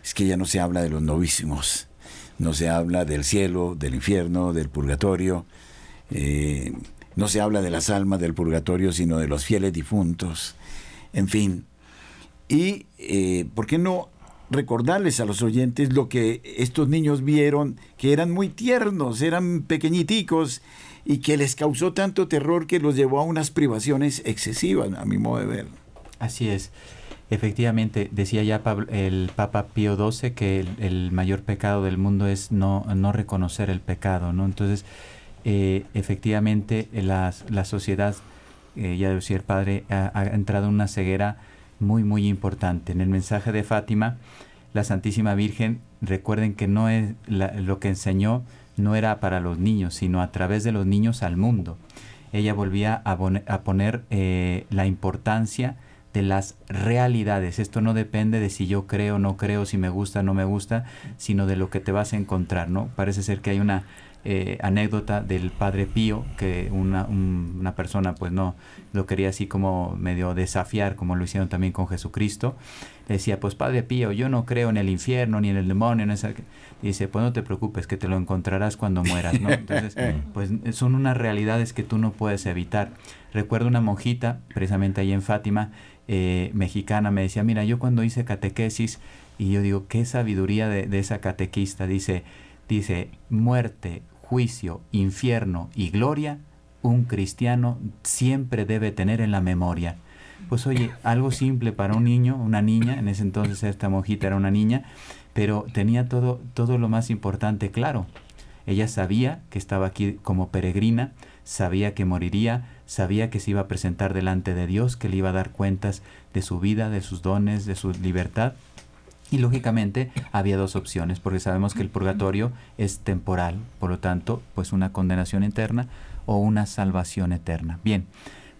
es que ya no se habla de los novísimos, no se habla del cielo, del infierno, del purgatorio, eh, no se habla de las almas del purgatorio, sino de los fieles difuntos en fin. Y, eh, ¿por qué no recordarles a los oyentes lo que estos niños vieron, que eran muy tiernos, eran pequeñiticos y que les causó tanto terror que los llevó a unas privaciones excesivas, a mi modo de ver. Así es. Efectivamente, decía ya el Papa Pío XII que el, mayor pecado del mundo es no, no reconocer el pecado, ¿no? Entonces, eh, efectivamente, la sociedad, eh, ya decía Padre, ha, entrado en una ceguera muy, muy importante. En el mensaje de Fátima, la Santísima Virgen, recuerden que no es lo que enseñó no era para los niños, sino a través de los niños al mundo. Ella volvía a, poner eh, la importancia de las realidades. Esto no depende de si yo creo no creo, si me gusta no me gusta, sino de lo que te vas a encontrar, ¿no? Parece ser que hay una eh, anécdota del padre Pío, que una, una, persona pues no lo quería así como medio desafiar, como lo hicieron también con Jesucristo. Le decía, pues padre Pío, yo no creo en el infierno ni en el demonio. En esa... Dice, pues no te preocupes, que te lo encontrarás cuando mueras, ¿no? Entonces, [LAUGHS] pues son unas realidades que tú no puedes evitar. Recuerdo una monjita, precisamente ahí en Fátima, eh, mexicana me decía, mira, yo cuando hice catequesis, y yo digo, qué sabiduría de, de esa catequista, dice, dice, muerte, juicio, infierno y gloria, un cristiano siempre debe tener en la memoria. Pues oye, algo simple para un niño, una niña, en ese entonces esta monjita era una niña, pero tenía todo, todo lo más importante claro. Ella sabía que estaba aquí como peregrina, sabía que moriría, sabía que se iba a presentar delante de Dios, que le iba a dar cuentas de su vida, de sus dones, de su libertad. Y lógicamente había dos opciones, porque sabemos que el purgatorio es temporal, por lo tanto, pues una condenación eterna o una salvación eterna. Bien,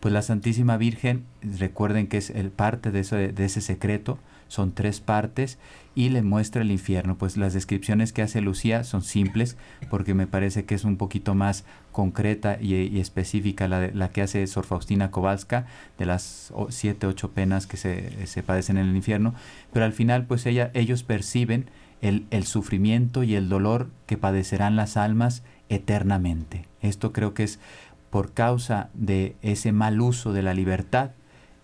pues la Santísima Virgen, recuerden que es el parte de, de ese secreto, son tres partes y le muestra el infierno. Pues las descripciones que hace Lucía son simples porque me parece que es un poquito más concreta y, específica la, la, que hace Sor Faustina Kowalska de las siete, ocho penas que se, se, padecen en el infierno. Pero al final pues ella, ellos perciben el, el sufrimiento y el dolor que padecerán las almas eternamente. Esto creo que es por causa de ese mal uso de la libertad,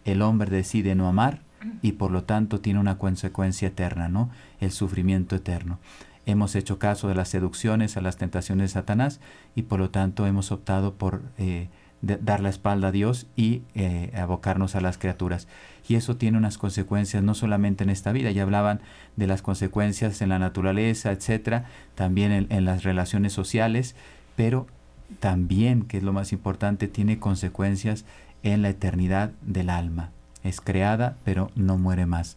el hombre decide no amar y por lo tanto tiene una consecuencia eterna, ¿no? El sufrimiento eterno. Hemos hecho caso de las seducciones, a las tentaciones de Satanás y por lo tanto hemos optado por eh, dar la espalda a Dios y eh, abocarnos a las criaturas. Y eso tiene unas consecuencias no solamente en esta vida, ya hablaban de las consecuencias en la naturaleza, etcétera, también en, en las relaciones sociales, pero también, que es lo más importante, tiene consecuencias en la eternidad del alma es creada, pero no muere más.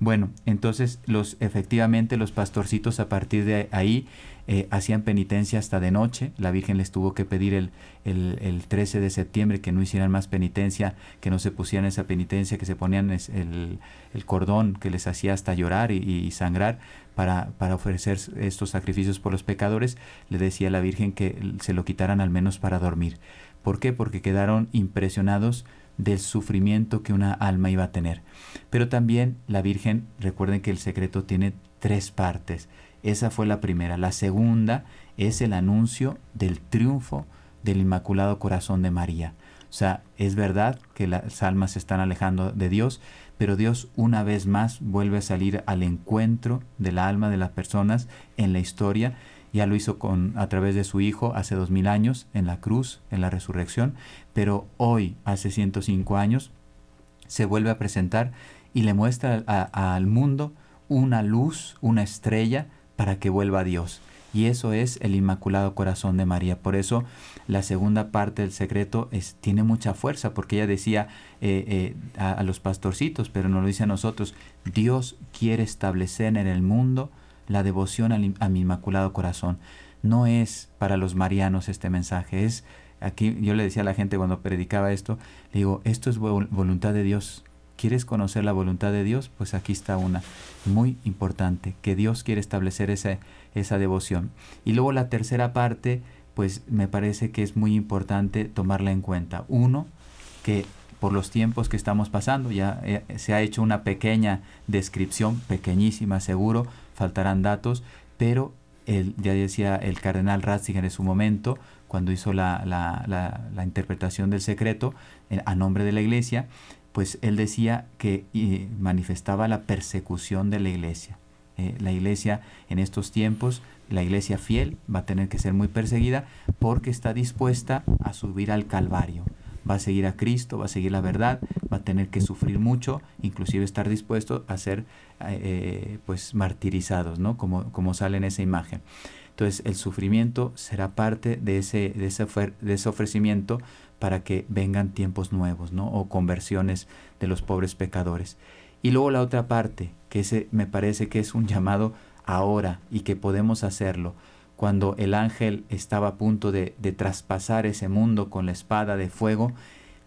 Bueno, entonces los efectivamente los pastorcitos a partir de ahí eh, hacían penitencia hasta de noche. La Virgen les tuvo que pedir el, el, 13 de septiembre que no hicieran más penitencia, que no se pusieran esa penitencia, que se ponían el, el cordón que les hacía hasta llorar y, sangrar para, para, ofrecer estos sacrificios por los pecadores. Le decía a la Virgen que se lo quitaran al menos para dormir. ¿Por qué? Porque quedaron impresionados del sufrimiento que una alma iba a tener. Pero también la Virgen, recuerden que el secreto tiene tres partes. Esa fue la primera. La segunda es el anuncio del triunfo del Inmaculado Corazón de María. O sea, es verdad que las almas se están alejando de Dios, pero Dios una vez más vuelve a salir al encuentro del alma de las personas en la historia ya lo hizo con, a través de su Hijo hace dos mil años en la cruz, en la resurrección, pero hoy, hace 105 años, se vuelve a presentar y le muestra al mundo una luz, una estrella para que vuelva a Dios. Y eso es el Inmaculado Corazón de María. Por eso la segunda parte del secreto es, tiene mucha fuerza, porque ella decía eh, eh, a, a, los pastorcitos, pero no lo dice a nosotros, Dios quiere establecer en el mundo la devoción a mi Inmaculado Corazón. No es para los marianos este mensaje, es aquí yo le decía a la gente cuando predicaba esto, le digo, esto es voluntad de Dios. ¿Quieres conocer la voluntad de Dios? Pues aquí está una muy importante, que Dios quiere establecer esa, esa devoción. Y luego la tercera parte, pues me parece que es muy importante tomarla en cuenta. Uno, que por los tiempos que estamos pasando, ya eh, se ha hecho una pequeña descripción, pequeñísima seguro, faltarán datos, pero el, ya decía el cardenal Ratzinger en su momento, cuando hizo la, la, interpretación del secreto a nombre de la iglesia, pues él decía que manifestaba la persecución de la iglesia. Eh, la iglesia en estos tiempos, la iglesia fiel va a tener que ser muy perseguida porque está dispuesta a subir al Calvario. Va a seguir a Cristo, va a seguir la verdad, va a tener que sufrir mucho, inclusive estar dispuesto a ser eh, pues martirizados, ¿no? Como, como sale en esa imagen. Entonces el sufrimiento será parte de ese, de ese, de ese ofrecimiento para que vengan tiempos nuevos, ¿no? O conversiones de los pobres pecadores. Y luego la otra parte, que ese me parece que es un llamado ahora y que podemos hacerlo. Cuando el ángel estaba a punto de, traspasar ese mundo con la espada de fuego,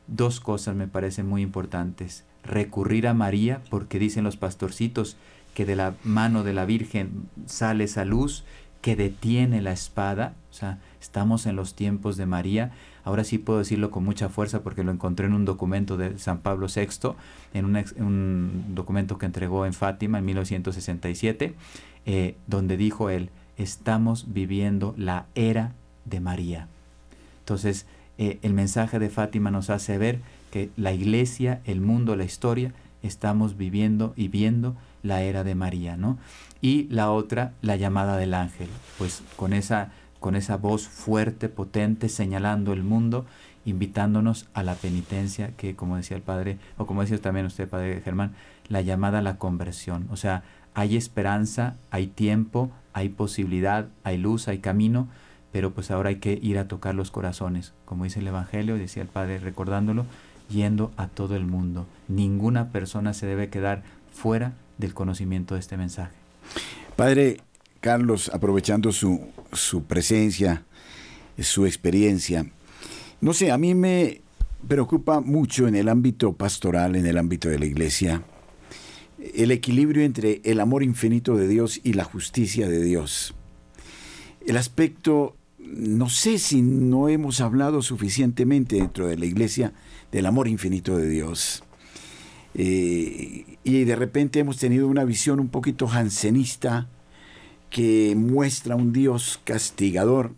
dos cosas me parecen muy importantes. Recurrir a María, porque dicen los pastorcitos que de la mano de la Virgen sale esa luz que detiene la espada. O sea, estamos en los tiempos de María. Ahora sí puedo decirlo con mucha fuerza porque lo encontré en un documento de San Pablo VI, en un, documento que entregó en Fátima en 1967, eh, donde dijo él, estamos viviendo la era de María. Entonces, eh, el mensaje de Fátima nos hace ver que la iglesia, el mundo, la historia, estamos viviendo y viendo la era de María, ¿no? y la otra la llamada del ángel, pues con esa, con esa voz fuerte, potente, señalando el mundo, invitándonos a la penitencia, que como decía el padre, o como decía también usted, padre Germán, la llamada a la conversión. O sea, hay esperanza, hay tiempo, hay posibilidad, hay luz, hay camino, pero pues ahora hay que ir a tocar los corazones, como dice el Evangelio, decía el Padre recordándolo, yendo a todo el mundo. Ninguna persona se debe quedar fuera del conocimiento de este mensaje. Padre Carlos, aprovechando su, su presencia, su experiencia, no sé, a mí me preocupa mucho en el ámbito pastoral, en el ámbito de la iglesia, el equilibrio entre el amor infinito de Dios y la justicia de Dios. El aspecto, no sé si no hemos hablado suficientemente dentro de la iglesia del amor infinito de Dios. Eh, y de repente hemos tenido una visión un poquito jansenista que muestra un Dios castigador,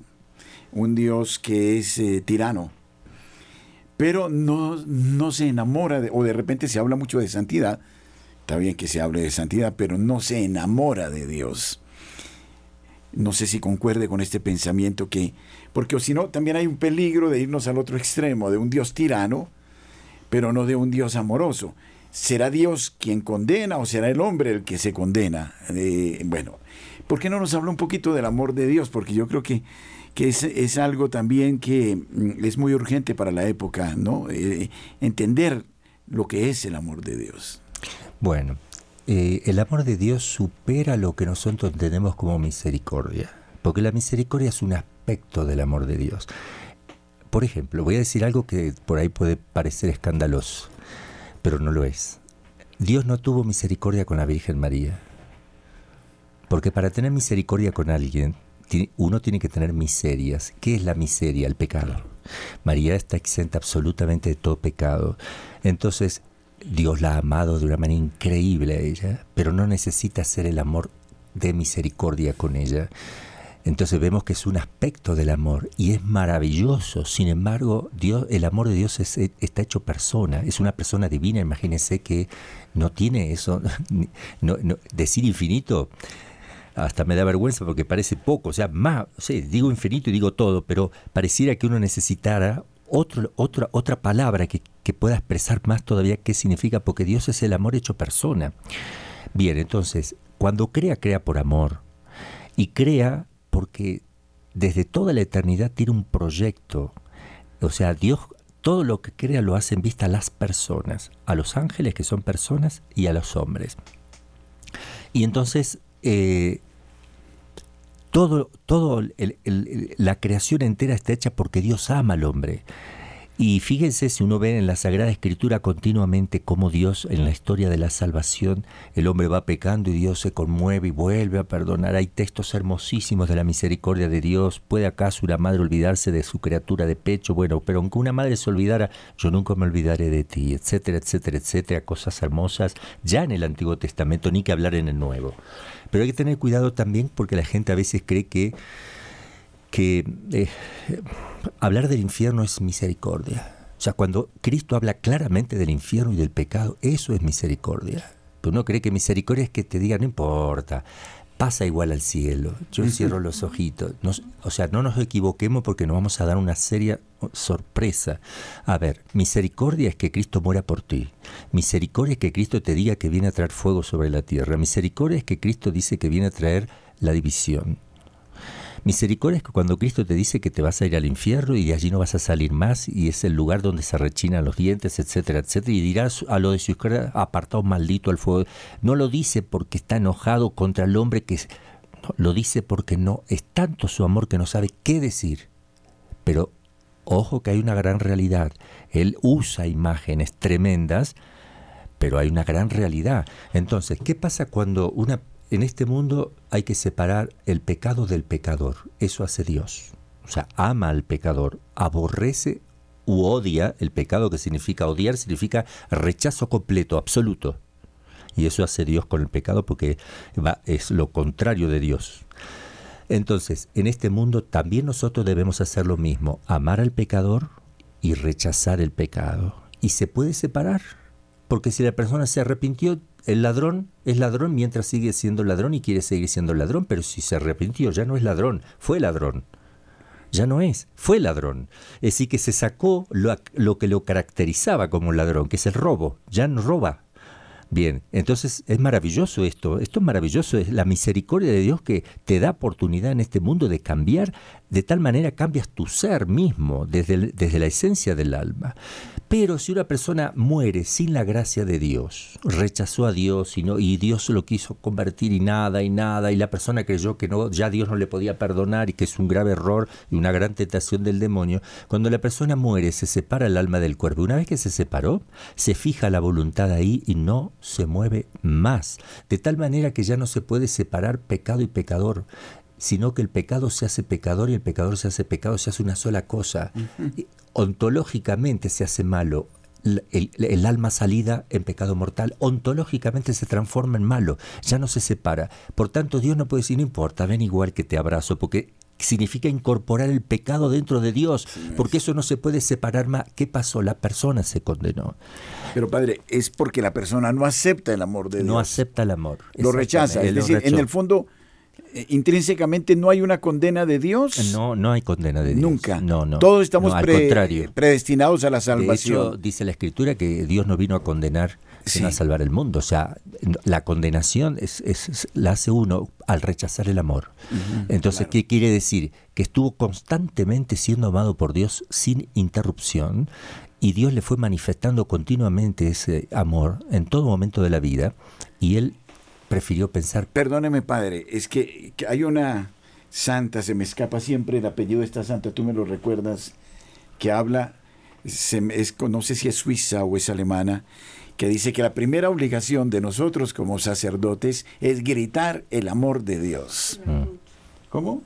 un Dios que es eh, tirano, pero no, no se enamora, o de repente se habla mucho de santidad, está bien que se hable de santidad, pero no se enamora de Dios. No sé si concuerde con este pensamiento que, porque si no, también hay un peligro de irnos al otro extremo, de un Dios tirano, pero no de un Dios amoroso. ¿Será Dios quien condena o será el hombre el que se condena? Eh, bueno, ¿por qué no nos habla un poquito del amor de Dios? Porque yo creo que, que es, algo también que mm, es muy urgente para la época, ¿no? Eh, entender lo que es el amor de Dios. Bueno, eh, el amor de Dios supera lo que nosotros entendemos como misericordia, porque la misericordia es un aspecto del amor de Dios. Por ejemplo, voy a decir algo que por ahí puede parecer escandaloso pero no lo es. Dios no tuvo misericordia con la Virgen María. Porque para tener misericordia con alguien, uno tiene que tener miserias. ¿Qué es la miseria? El pecado. María está exenta absolutamente de todo pecado. Entonces, Dios la ha amado de una manera increíble a ella, pero no necesita hacer el amor de misericordia con ella. Entonces vemos que es un aspecto del amor y es maravilloso. Sin embargo, Dios, el amor de Dios está hecho persona, es una persona divina. Imagínense que no tiene eso. [LAUGHS] No, decir infinito hasta me da vergüenza porque parece poco. O sea, más, digo infinito y digo todo, pero pareciera que uno necesitara otra, otra palabra que, que pueda expresar más todavía qué significa, porque Dios es el amor hecho persona. Bien, entonces, cuando crea, crea por amor. Y crea porque desde toda la eternidad tiene un proyecto. O sea, Dios todo lo que crea lo hace en vista a las personas, a los ángeles que son personas y a los hombres. Y entonces eh, todo, todo la creación entera está hecha porque Dios ama al hombre. Y fíjense si uno ve en la Sagrada Escritura continuamente cómo Dios en la historia de la salvación, el hombre va pecando y Dios se conmueve y vuelve a perdonar. Hay textos hermosísimos de la misericordia de Dios. ¿Puede acaso una madre olvidarse de su criatura de pecho? Bueno, pero aunque una madre se olvidara, yo nunca me olvidaré de ti, etcétera, etcétera, etcétera. Cosas hermosas ya en el Antiguo Testamento, ni que hablar en el Nuevo. Pero hay que tener cuidado también porque la gente a veces cree que que eh, hablar del infierno es misericordia. O sea, cuando Cristo habla claramente del infierno y del pecado, eso es misericordia. Pero uno cree que misericordia es que te diga, no importa, pasa igual al cielo. Yo cierro los ojitos. o sea, no nos equivoquemos porque nos vamos a dar una seria sorpresa. A ver, misericordia es que Cristo muera por ti. Misericordia es que Cristo te diga que viene a traer fuego sobre la tierra. Misericordia es que Cristo dice que viene a traer la división. Misericordia es que cuando Cristo te dice que te vas a ir al infierno y de allí no vas a salir más y es el lugar donde se rechinan los dientes, etcétera, etcétera, y dirás a lo de su izquierda, apartado maldito al fuego. No lo dice porque está enojado contra el hombre que... lo dice porque no, es tanto su amor que no sabe qué decir. Pero ojo que hay una gran realidad. Él usa imágenes tremendas, pero hay una gran realidad. Entonces, ¿qué pasa cuando una en este mundo hay que separar el pecado del pecador. Eso hace Dios. O sea, ama al pecador, aborrece u odia el pecado, que significa odiar, significa rechazo completo, absoluto. Y eso hace Dios con el pecado porque va, es lo contrario de Dios. Entonces, en este mundo también nosotros debemos hacer lo mismo, amar al pecador y rechazar el pecado. Y se puede separar, porque si la persona se arrepintió, el ladrón es ladrón mientras sigue siendo ladrón y quiere seguir siendo ladrón, pero si se arrepintió ya no es ladrón, fue ladrón. Ya no es, fue ladrón. Es decir, que se sacó lo, lo que lo caracterizaba como ladrón, que es el robo. Ya no roba, Bien, entonces es maravilloso esto, esto es maravilloso, es la misericordia de Dios que te da oportunidad en este mundo de cambiar, de tal manera cambias tu ser mismo, desde, desde la esencia del alma. Pero si una persona muere sin la gracia de Dios, rechazó a Dios y, no, y Dios lo quiso convertir y nada y nada, y la persona creyó que no, ya Dios no le podía perdonar y que es un grave error y una gran tentación del demonio, cuando la persona muere se separa el alma del cuerpo. Una vez que se separó, se fija la voluntad ahí y no se mueve más, de tal manera que ya no se puede separar pecado y pecador sino que el pecado se hace pecador y el pecador se hace pecado, se hace una sola cosa ontológicamente se hace malo, el, alma salida en pecado mortal, ontológicamente se transforma en malo, ya no se separa. Por tanto, Dios no puede decir, no importa, ven igual que te abrazo, porque significa incorporar el pecado dentro de Dios, porque eso no se puede separar más. ¿Qué pasó? La persona se condenó. Pero padre, es porque la persona no acepta el amor de Dios. No acepta el amor. Lo rechaza. Es decir, en el fondo eh, intrínsecamente no hay una condena de Dios? No, no hay condena de Dios. Nunca. No, no. Todos estamos predestinados a la salvación. De dice la Escritura que Dios no vino a condenar, sino a salvar el mundo. O sea, la condenación es, la hace uno al rechazar el amor. Entonces, ¿qué quiere decir? Que estuvo constantemente siendo amado por Dios sin interrupción y Dios le fue manifestando continuamente ese amor en todo momento de la vida y él prefirió pensar. Perdóneme, padre, es que, hay una santa, se me escapa siempre el apellido de esta santa, tú me lo recuerdas, que habla, se, es, no sé si es suiza o es alemana, que dice que la primera obligación de nosotros como sacerdotes es gritar el amor de Dios. Mm. ¿Cómo?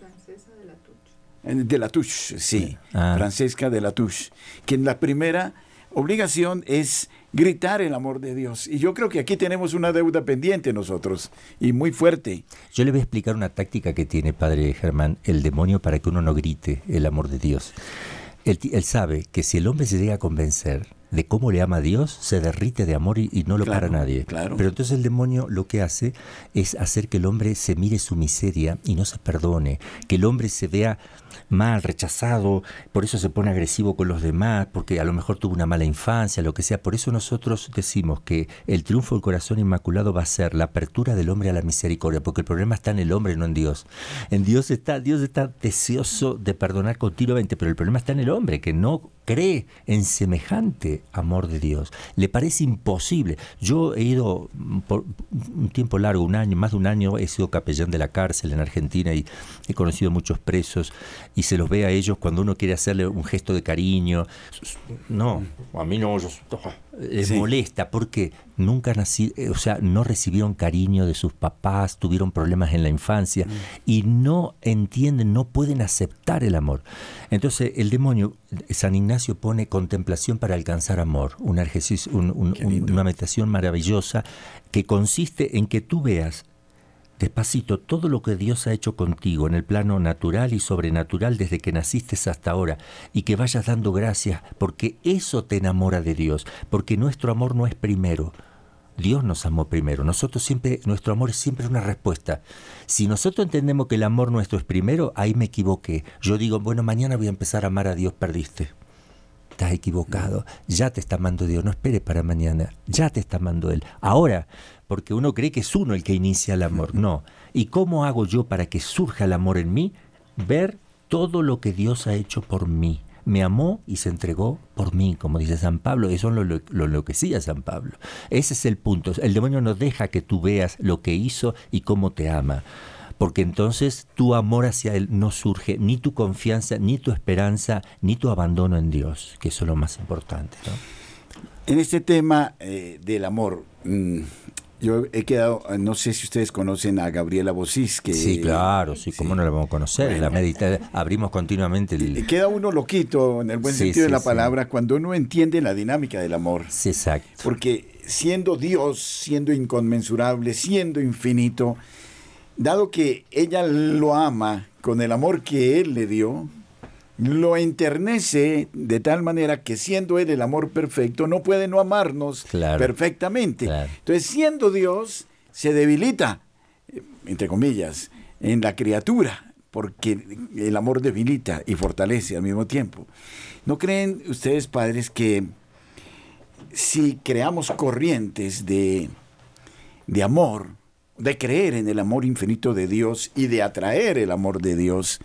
De la Touche, sí, ah. Francesca de la Touche, que la primera obligación es gritar el amor de Dios. Y yo creo que aquí tenemos una deuda pendiente nosotros, y muy fuerte. Yo le voy a explicar una táctica que tiene Padre Germán, el demonio, para que uno no grite el amor de Dios. Él, él sabe que si el hombre se llega a convencer de cómo le ama a Dios, se derrite de amor y, no lo para nadie. Claro. Pero entonces el demonio lo que hace es hacer que el hombre se mire su miseria y no se perdone, que el hombre se vea mal, rechazado, por eso se pone agresivo con los demás, porque a lo mejor tuvo una mala infancia, lo que sea. Por eso nosotros decimos que el triunfo del corazón inmaculado va a ser la apertura del hombre a la misericordia, porque el problema está en el hombre, no en Dios. En Dios está, Dios está deseoso de perdonar continuamente, pero el problema está en el hombre, que no cree en semejante amor de Dios. Le parece imposible. Yo he ido por un tiempo largo, un año, más de un año, he sido capellán de la cárcel en Argentina y he conocido muchos presos y se los ve a ellos cuando uno quiere hacerle un gesto de cariño. No, a mí no, les molesta porque nunca nací, eh, o sea, no recibieron cariño de sus papás, tuvieron problemas en la infancia mm. y no entienden, no pueden aceptar el amor. Entonces el demonio, San Ignacio pone contemplación para alcanzar amor, un ejercicio, una meditación maravillosa que consiste en que tú veas despacito todo lo que Dios ha hecho contigo en el plano natural y sobrenatural desde que naciste hasta ahora y que vayas dando gracias porque eso te enamora de Dios, porque nuestro amor no es primero, Dios nos amó primero. Nosotros siempre, nuestro amor es siempre una respuesta. Si nosotros entendemos que el amor nuestro es primero, ahí me equivoqué. Yo digo, bueno, mañana voy a empezar a amar a Dios, perdiste. Estás equivocado. Ya te está amando Dios. No esperes para mañana. Ya te está amando Él. Ahora, porque uno cree que es uno el que inicia el amor. No. ¿Y cómo hago yo para que surja el amor en mí? Ver todo lo que Dios ha hecho por mí me amó y se entregó por mí, como dice San Pablo. Eso lo, lo, lo enloquecía San Pablo. Ese es el punto. El demonio no deja que tú veas lo que hizo y cómo te ama. Porque entonces tu amor hacia Él no surge, ni tu confianza, ni tu esperanza, ni tu abandono en Dios, que eso es lo más importante. En este tema eh, del amor, mm, yo he quedado, no sé si ustedes conocen a Gabriela Bosís. Que, sí, claro, sí, ¿cómo no la vamos a conocer? la medita, abrimos continuamente el... Queda uno loquito, en el buen sentido de la palabra, cuando uno entiende la dinámica del amor. Sí, exacto. Porque siendo Dios, siendo inconmensurable, siendo infinito, dado que ella lo ama con el amor que Él le dio, lo enternece de tal manera que siendo Él el amor perfecto, no puede no amarnos perfectamente. Entonces, siendo Dios, se debilita, entre comillas, en la criatura, porque el amor debilita y fortalece al mismo tiempo. ¿No creen ustedes, padres, que si creamos corrientes de, de amor, de creer en el amor infinito de Dios y de atraer el amor de Dios,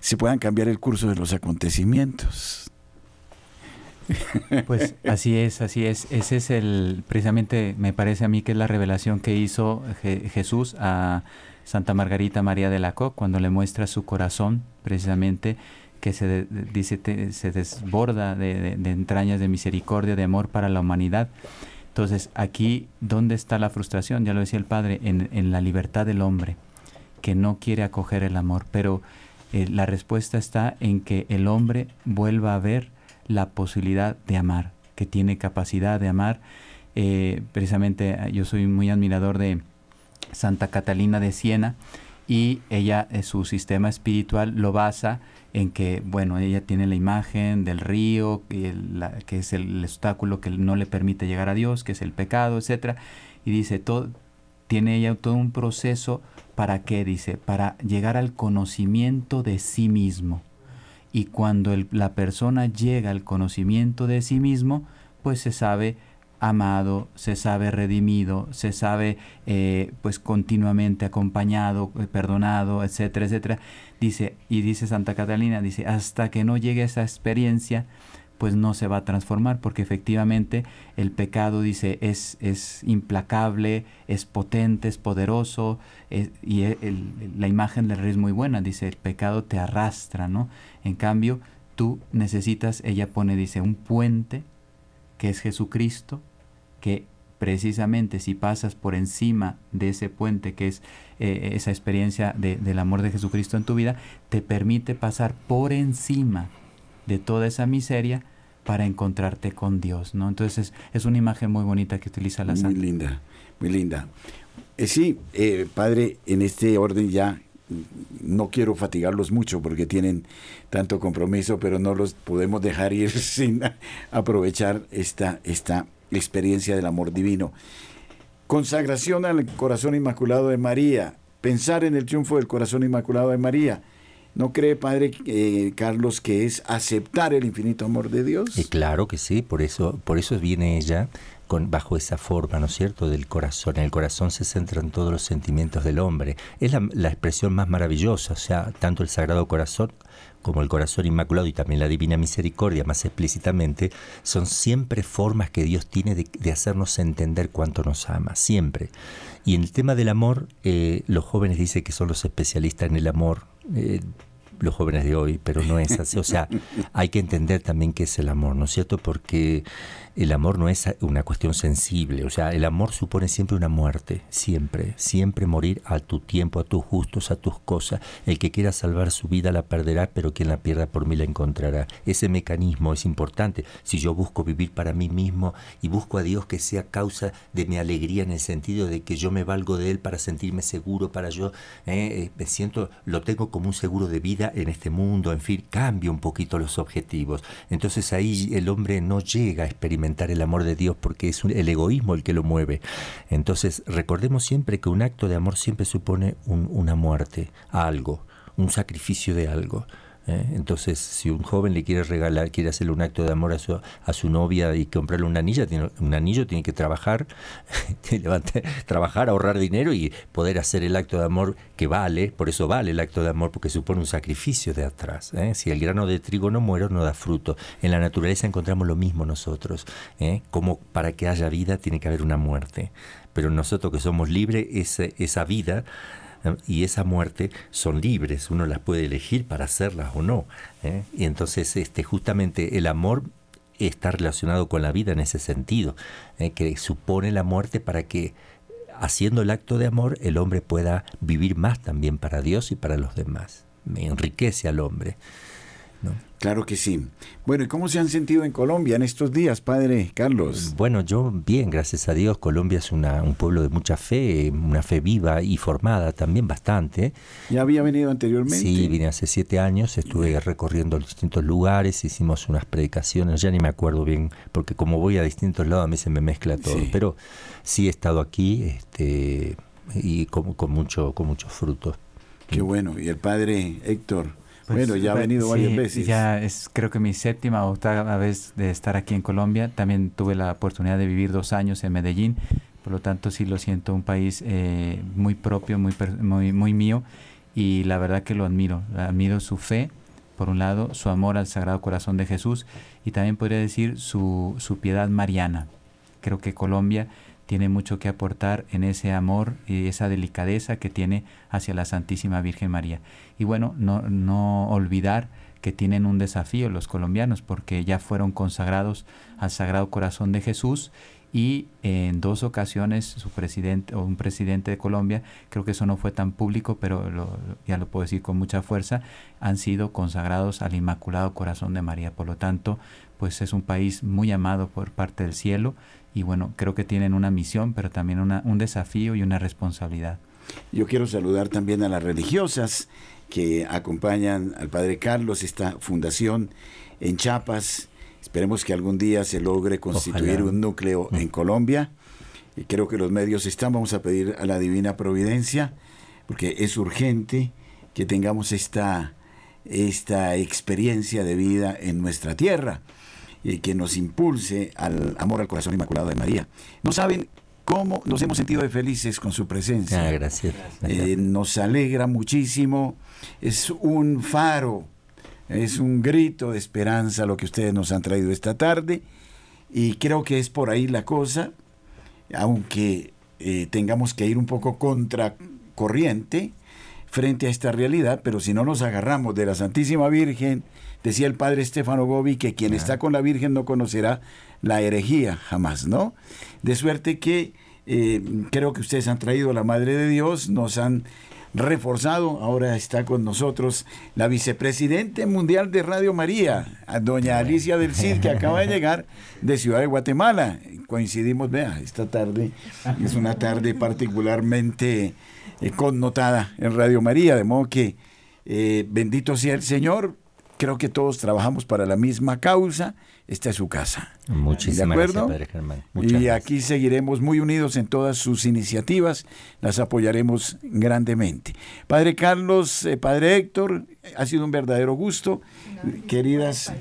se puedan cambiar el curso de los acontecimientos. [LAUGHS] Pues así es, así es. Ese es el, precisamente me parece a mí que es la revelación que hizo Jesús a Santa Margarita María de la Co cuando le muestra su corazón, precisamente que se dice se desborda de, entrañas de misericordia, de amor para la humanidad. Entonces, aquí, ¿dónde está la frustración? Ya lo decía el Padre, en, en la libertad del hombre, que no quiere acoger el amor. Pero eh, la respuesta está en que el hombre vuelva a ver la posibilidad de amar, que tiene capacidad de amar. Eh, precisamente yo soy muy admirador de Santa Catalina de Siena y ella, eh, su sistema espiritual lo basa en que, bueno, ella tiene la imagen del río, que, es el, obstáculo que no le permite llegar a Dios, que es el pecado, etcétera, y dice, todo, tiene ella todo un proceso ¿Para qué? Dice, para llegar al conocimiento de sí mismo. Y cuando la persona llega al conocimiento de sí mismo, pues se sabe amado, se sabe redimido, se sabe eh, pues continuamente acompañado, eh, perdonado, etcétera, etcétera. Dice, y dice Santa Catalina, dice, hasta que no llegue esa experiencia, pues no se va a transformar, porque efectivamente el pecado, dice, es, es implacable, es potente, es poderoso, y e, la imagen del rey es muy buena, dice, el pecado te arrastra, ¿no? En cambio, tú necesitas, ella pone, dice, un puente, que es Jesucristo, que precisamente si pasas por encima de ese puente que es eh, esa experiencia del amor de Jesucristo en tu vida, te permite pasar por encima de toda esa miseria para encontrarte con Dios, ¿no? Entonces es, una imagen muy bonita que utiliza la Muy linda, muy linda. Eh, sí, eh, padre, en este orden ya no quiero fatigarlos mucho porque tienen tanto compromiso, pero no los podemos dejar ir [LAUGHS] sin aprovechar esta, esta experiencia del amor divino. Consagración al corazón inmaculado de María, pensar en el triunfo del corazón inmaculado de María ¿No cree, Padre eh, Carlos, que es aceptar el infinito amor de Dios? Claro que sí, por eso, por eso viene ella bajo esa forma, ¿no es cierto?, del corazón. En el corazón se centran todos los sentimientos del hombre. Es la, la expresión más maravillosa, o sea, tanto el Sagrado Corazón como el corazón inmaculado y también la divina misericordia más explícitamente, son siempre formas que Dios tiene de, hacernos entender cuánto nos ama, siempre. Y en el tema del amor, eh, los jóvenes dicen que son los especialistas en el amor. Eh, los jóvenes de hoy, pero no es así. O sea, hay que entender también qué es el amor, ¿no es cierto? Porque el amor no es una cuestión sensible, o sea, el amor supone siempre una muerte, siempre, siempre morir a tu tiempo, a tus gustos, a tus cosas. El que quiera salvar su vida la perderá, pero quien la pierda por mí la encontrará. Ese mecanismo es importante. Si yo busco vivir para mí mismo y busco a Dios que sea causa de mi alegría en el sentido de que yo me valgo de Él para sentirme seguro, para yo, eh, eh, me siento, lo tengo como un seguro de vida en este mundo, en fin, cambia un poquito los objetivos. Entonces ahí el hombre no llega a experimentar el amor de Dios porque es el egoísmo el que lo mueve. Entonces recordemos siempre que un acto de amor siempre supone una muerte a algo, un sacrificio de algo. ¿Eh? Entonces, si un joven le quiere regalar, quiere hacerle un acto de amor a su, a su novia y comprarle un anillo, tiene, un anillo tiene que trabajar, [LAUGHS] trabajar, ahorrar dinero y poder hacer el acto de amor que vale, por eso vale el acto de amor, porque supone un sacrificio de atrás. ¿eh? Si el grano de trigo no muere, no da fruto. En la naturaleza encontramos lo mismo nosotros, ¿eh? como para que haya vida tiene que haber una muerte. Pero nosotros que somos libres, esa, esa vida y esa muerte son libres, uno las puede elegir para hacerlas o no. ¿eh? Y entonces este, justamente el amor está relacionado con la vida en ese sentido, ¿eh? que supone la muerte para que haciendo el acto de amor el hombre pueda vivir más también para Dios y para los demás. Me enriquece al hombre. Claro que sí. Bueno, ¿y cómo se han sentido en Colombia en estos días, padre Carlos? Bueno, yo bien, gracias a Dios. Colombia es una, un pueblo de mucha fe, una fe viva y formada también bastante. ¿Ya había venido anteriormente? Sí, vine hace siete años, estuve recorriendo distintos lugares, hicimos unas predicaciones, ya ni me acuerdo bien, porque como voy a distintos lados a mí se me mezcla todo. Pero sí he estado aquí este, y con, con, mucho, con muchos frutos. Qué bueno. ¿Y el padre Héctor? Pues, bueno, ya ha venido varias veces. Ya es creo que mi séptima o octava vez de estar aquí en Colombia. También tuve la oportunidad de vivir dos años en Medellín. Por lo tanto, sí lo siento un país eh, muy propio, muy, muy, muy mío. Y la verdad que lo admiro. Admiro su fe, por un lado, su amor al Sagrado Corazón de Jesús y también podría decir su, su piedad mariana. Creo que Colombia tiene mucho que aportar en ese amor y esa delicadeza que tiene hacia la Santísima Virgen María. Y bueno, no, olvidar que tienen un desafío los colombianos porque ya fueron consagrados al Sagrado Corazón de Jesús y en dos ocasiones su presidente o un presidente de Colombia, creo que eso no fue tan público, pero ya lo puedo decir con mucha fuerza, han sido consagrados al Inmaculado Corazón de María. Por lo tanto, pues es un país muy amado por parte del cielo y bueno, creo que tienen una misión, pero también una, un desafío y una responsabilidad. Yo quiero saludar también a las religiosas que acompañan al Padre Carlos, esta fundación en Chiapas. Esperemos que algún día se logre constituir un núcleo mm. en Colombia. Y creo que los medios están. Vamos a pedir a la Divina Providencia, porque es urgente que tengamos esta, esta experiencia de vida en nuestra tierra y que nos impulse al amor al corazón inmaculado de María. No saben cómo nos hemos sentido de felices con su presencia. Ah, gracias. Eh, nos alegra muchísimo. Es un faro, es un grito de esperanza lo que ustedes nos han traído esta tarde. Y creo que es por ahí la cosa, aunque eh, tengamos que ir un poco contra corriente frente a esta realidad, pero si no nos agarramos de la Santísima Virgen, Decía el padre Estefano Gobi que quien está con la Virgen no conocerá la herejía jamás, ¿no? De suerte que eh, creo que ustedes han traído a la Madre de Dios, nos han reforzado. Ahora está con nosotros la vicepresidente mundial de Radio María, doña Alicia del Cid, que acaba de llegar de Ciudad de Guatemala. Coincidimos, vea, esta tarde es una tarde particularmente eh, connotada en Radio María, de modo que eh, bendito sea el Señor creo que todos trabajamos para la misma causa. Esta es su casa. Muchísimas gracias, Padre Germán. y aquí seguiremos muy unidos en todas sus iniciativas. Las apoyaremos grandemente. Padre Carlos, eh, Padre Héctor, ha sido un verdadero gusto. queridas,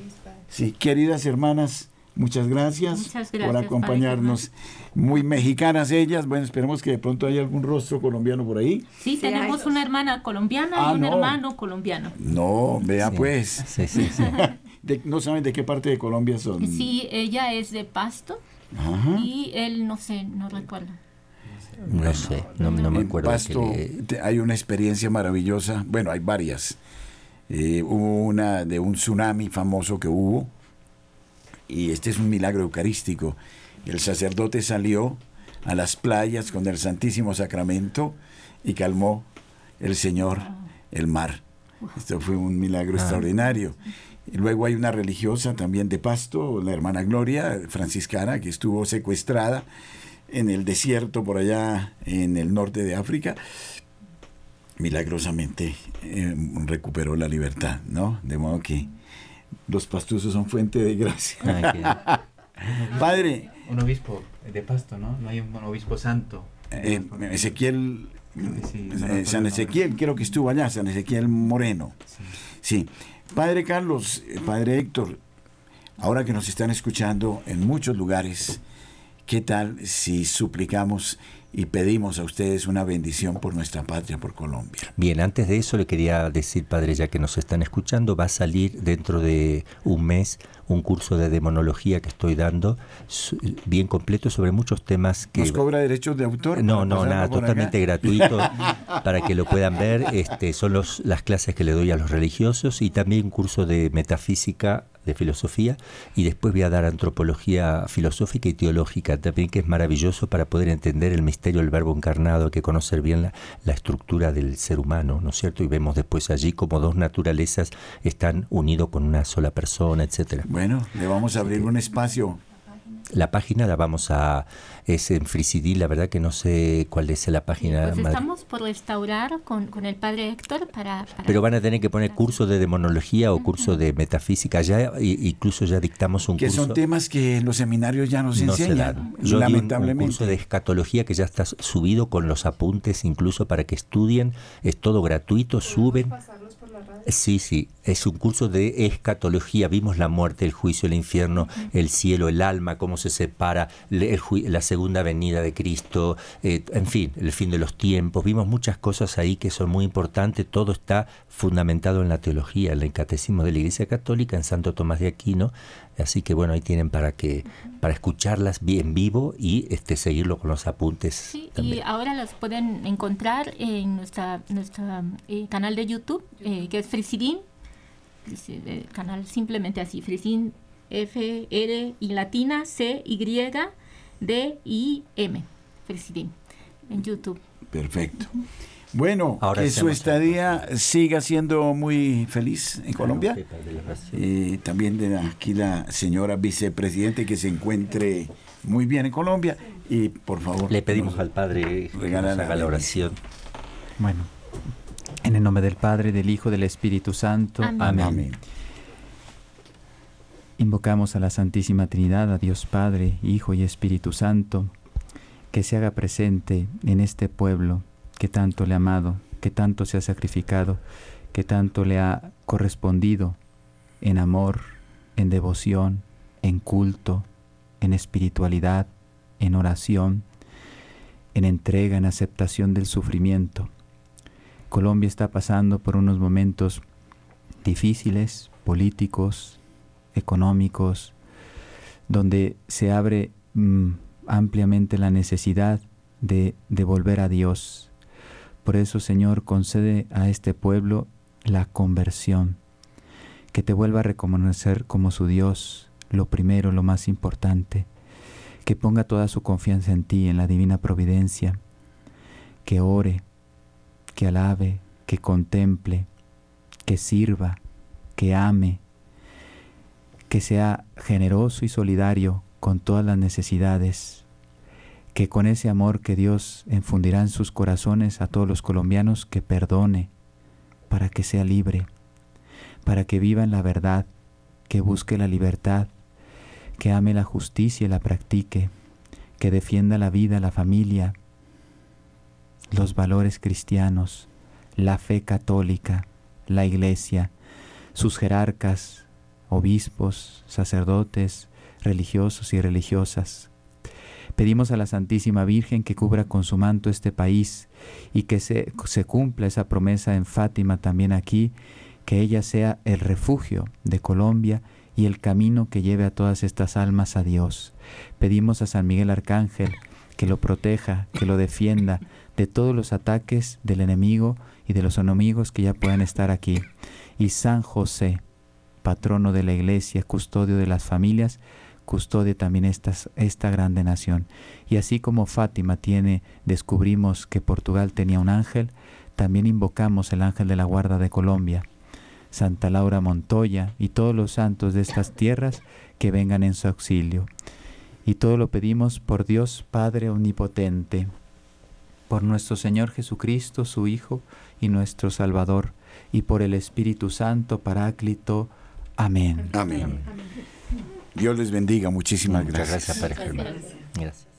sí, queridas hermanas, Muchas gracias, por acompañarnos. Muy mexicanas ellas. Bueno, esperemos que de pronto haya algún rostro colombiano por ahí. Sí, tenemos una hermana colombiana y ah, un hermano colombiano. No, vea pues. Sí, sí, sí. [LAUGHS] ¿No saben de qué parte de Colombia son? Sí, ella es de Pasto y él no sé, no recuerdo. No sé, no, me acuerdo. Pasto hay una experiencia maravillosa. Bueno, hay varias. Eh, hubo una de un tsunami famoso que hubo y este es un milagro eucarístico. El sacerdote salió a las playas con el Santísimo Sacramento y calmó el Señor el mar. Esto fue un milagro ah. extraordinario. Y luego hay una religiosa también de Pasto, la hermana Gloria, franciscana, que estuvo secuestrada en el desierto por allá en el norte de África. milagrosamente eh, recuperó la libertad, ¿no? De modo que los pastuzos son fuente de gracia. [LAUGHS] Padre. Un obispo de Pasto, ¿no? No hay un obispo santo. Eh, Ezequiel, eh, San Ezequiel, creo que estuvo allá, San Ezequiel Moreno. Sí. Padre Carlos, Padre Héctor, ahora que nos están escuchando en muchos lugares, ¿qué tal si suplicamos y pedimos a ustedes una bendición por nuestra patria, por Colombia. Bien, antes de eso le quería decir, padre, ya que nos están escuchando, va a salir dentro de un mes un curso de demonología que estoy dando, bien completo sobre muchos temas que... ¿Nos cobra derechos de autor? No, no, nada, totalmente gratuito [LAUGHS] para que lo puedan ver. Este, son los, las clases que le doy a los religiosos y también un curso de metafísica de filosofía y después voy a dar antropología filosófica y teológica también que es maravilloso para poder entender el misterio del verbo encarnado, que conocer bien la, la estructura del ser humano, ¿no es cierto? Y vemos después allí como dos naturalezas están unidos con una sola persona, etcétera. Bueno, le vamos a abrir un espacio la página la vamos a es en FreeCD, la verdad que no sé cuál es la página. Pues estamos por restaurar con, el padre Héctor para, Pero van a tener que poner curso de demonología o curso de metafísica. Ya incluso ya dictamos un que curso. Que son temas que en los seminarios ya nos enseñan. Yo lamentablemente. un, curso de escatología que ya está subido con los apuntes incluso para que estudien. Es todo gratuito, suben. Sí, sí, es un curso de escatología. Vimos la muerte, el juicio, el infierno, el cielo, el alma, cómo se separa, la segunda venida de Cristo, eh, en fin, el fin de los tiempos. Vimos muchas cosas ahí que son muy importantes. Todo está fundamentado en la teología, en el catecismo de la Iglesia Católica, en Santo Tomás de Aquino. Así que bueno, ahí tienen para que para escucharlas en vivo y este seguirlo con los apuntes. Sí, y ahora las pueden encontrar en nuestra nuestro eh, canal de YouTube, eh, que es Frisidin, el canal simplemente así, Frisidin F R y latina C Y D I M, Frisidin en YouTube. Perfecto. Bueno, que su estadía siga siendo muy feliz en Colombia. y también de aquí la señora vicepresidente que se encuentre muy bien en Colombia. Y por favor. Le pedimos al Padre regalar la oración. Bueno, en el nombre del Padre, del Hijo, del Espíritu Santo. Amén. Invocamos a la Santísima Trinidad, a Dios Padre, Hijo y Espíritu Santo, que se haga presente en este pueblo que tanto le ha amado, que tanto se ha sacrificado, que tanto le ha correspondido en amor, en devoción, en culto, en espiritualidad, en oración, en entrega, en aceptación del sufrimiento. Colombia está pasando por unos momentos difíciles, políticos, económicos, donde se abre mm, ampliamente la necesidad de, de volver a Dios, por eso, Señor, concede a este pueblo la conversión, que te vuelva a reconocer como su Dios, lo primero, lo más importante, que ponga toda su confianza en ti, en la divina providencia, que ore, que alabe, que contemple, que sirva, que ame, que sea generoso y solidario con todas las necesidades que con ese amor que Dios infundirá en sus corazones a todos los colombianos, que perdone para que sea libre, para que viva en la verdad, que busque la libertad, que ame la justicia y la practique, que defienda la vida, la familia, los valores cristianos, la fe católica, la iglesia, sus jerarcas, obispos, sacerdotes, religiosos y religiosas, Pedimos a la Santísima Virgen que cubra con su manto este país y que se, se cumpla esa promesa en Fátima también aquí, que ella sea el refugio de Colombia y el camino que lleve a todas estas almas a Dios. Pedimos a San Miguel Arcángel que lo proteja, que lo defienda de todos los ataques del enemigo y de los enemigos que ya puedan estar aquí. Y San José, patrono de la iglesia, custodio de las familias, custode también esta, esta grande nación. Y así como Fátima tiene, descubrimos que Portugal tenía un ángel, también invocamos el ángel de la guarda de Colombia, Santa Laura Montoya y todos los santos de estas tierras que vengan en su auxilio. Y todo lo pedimos por Dios Padre Omnipotente, por nuestro Señor Jesucristo, su Hijo y nuestro Salvador, y por el Espíritu Santo, Paráclito. Amén. Amén. Dios les bendiga. Muchísimas Muchas gracias. gracias. Gracias.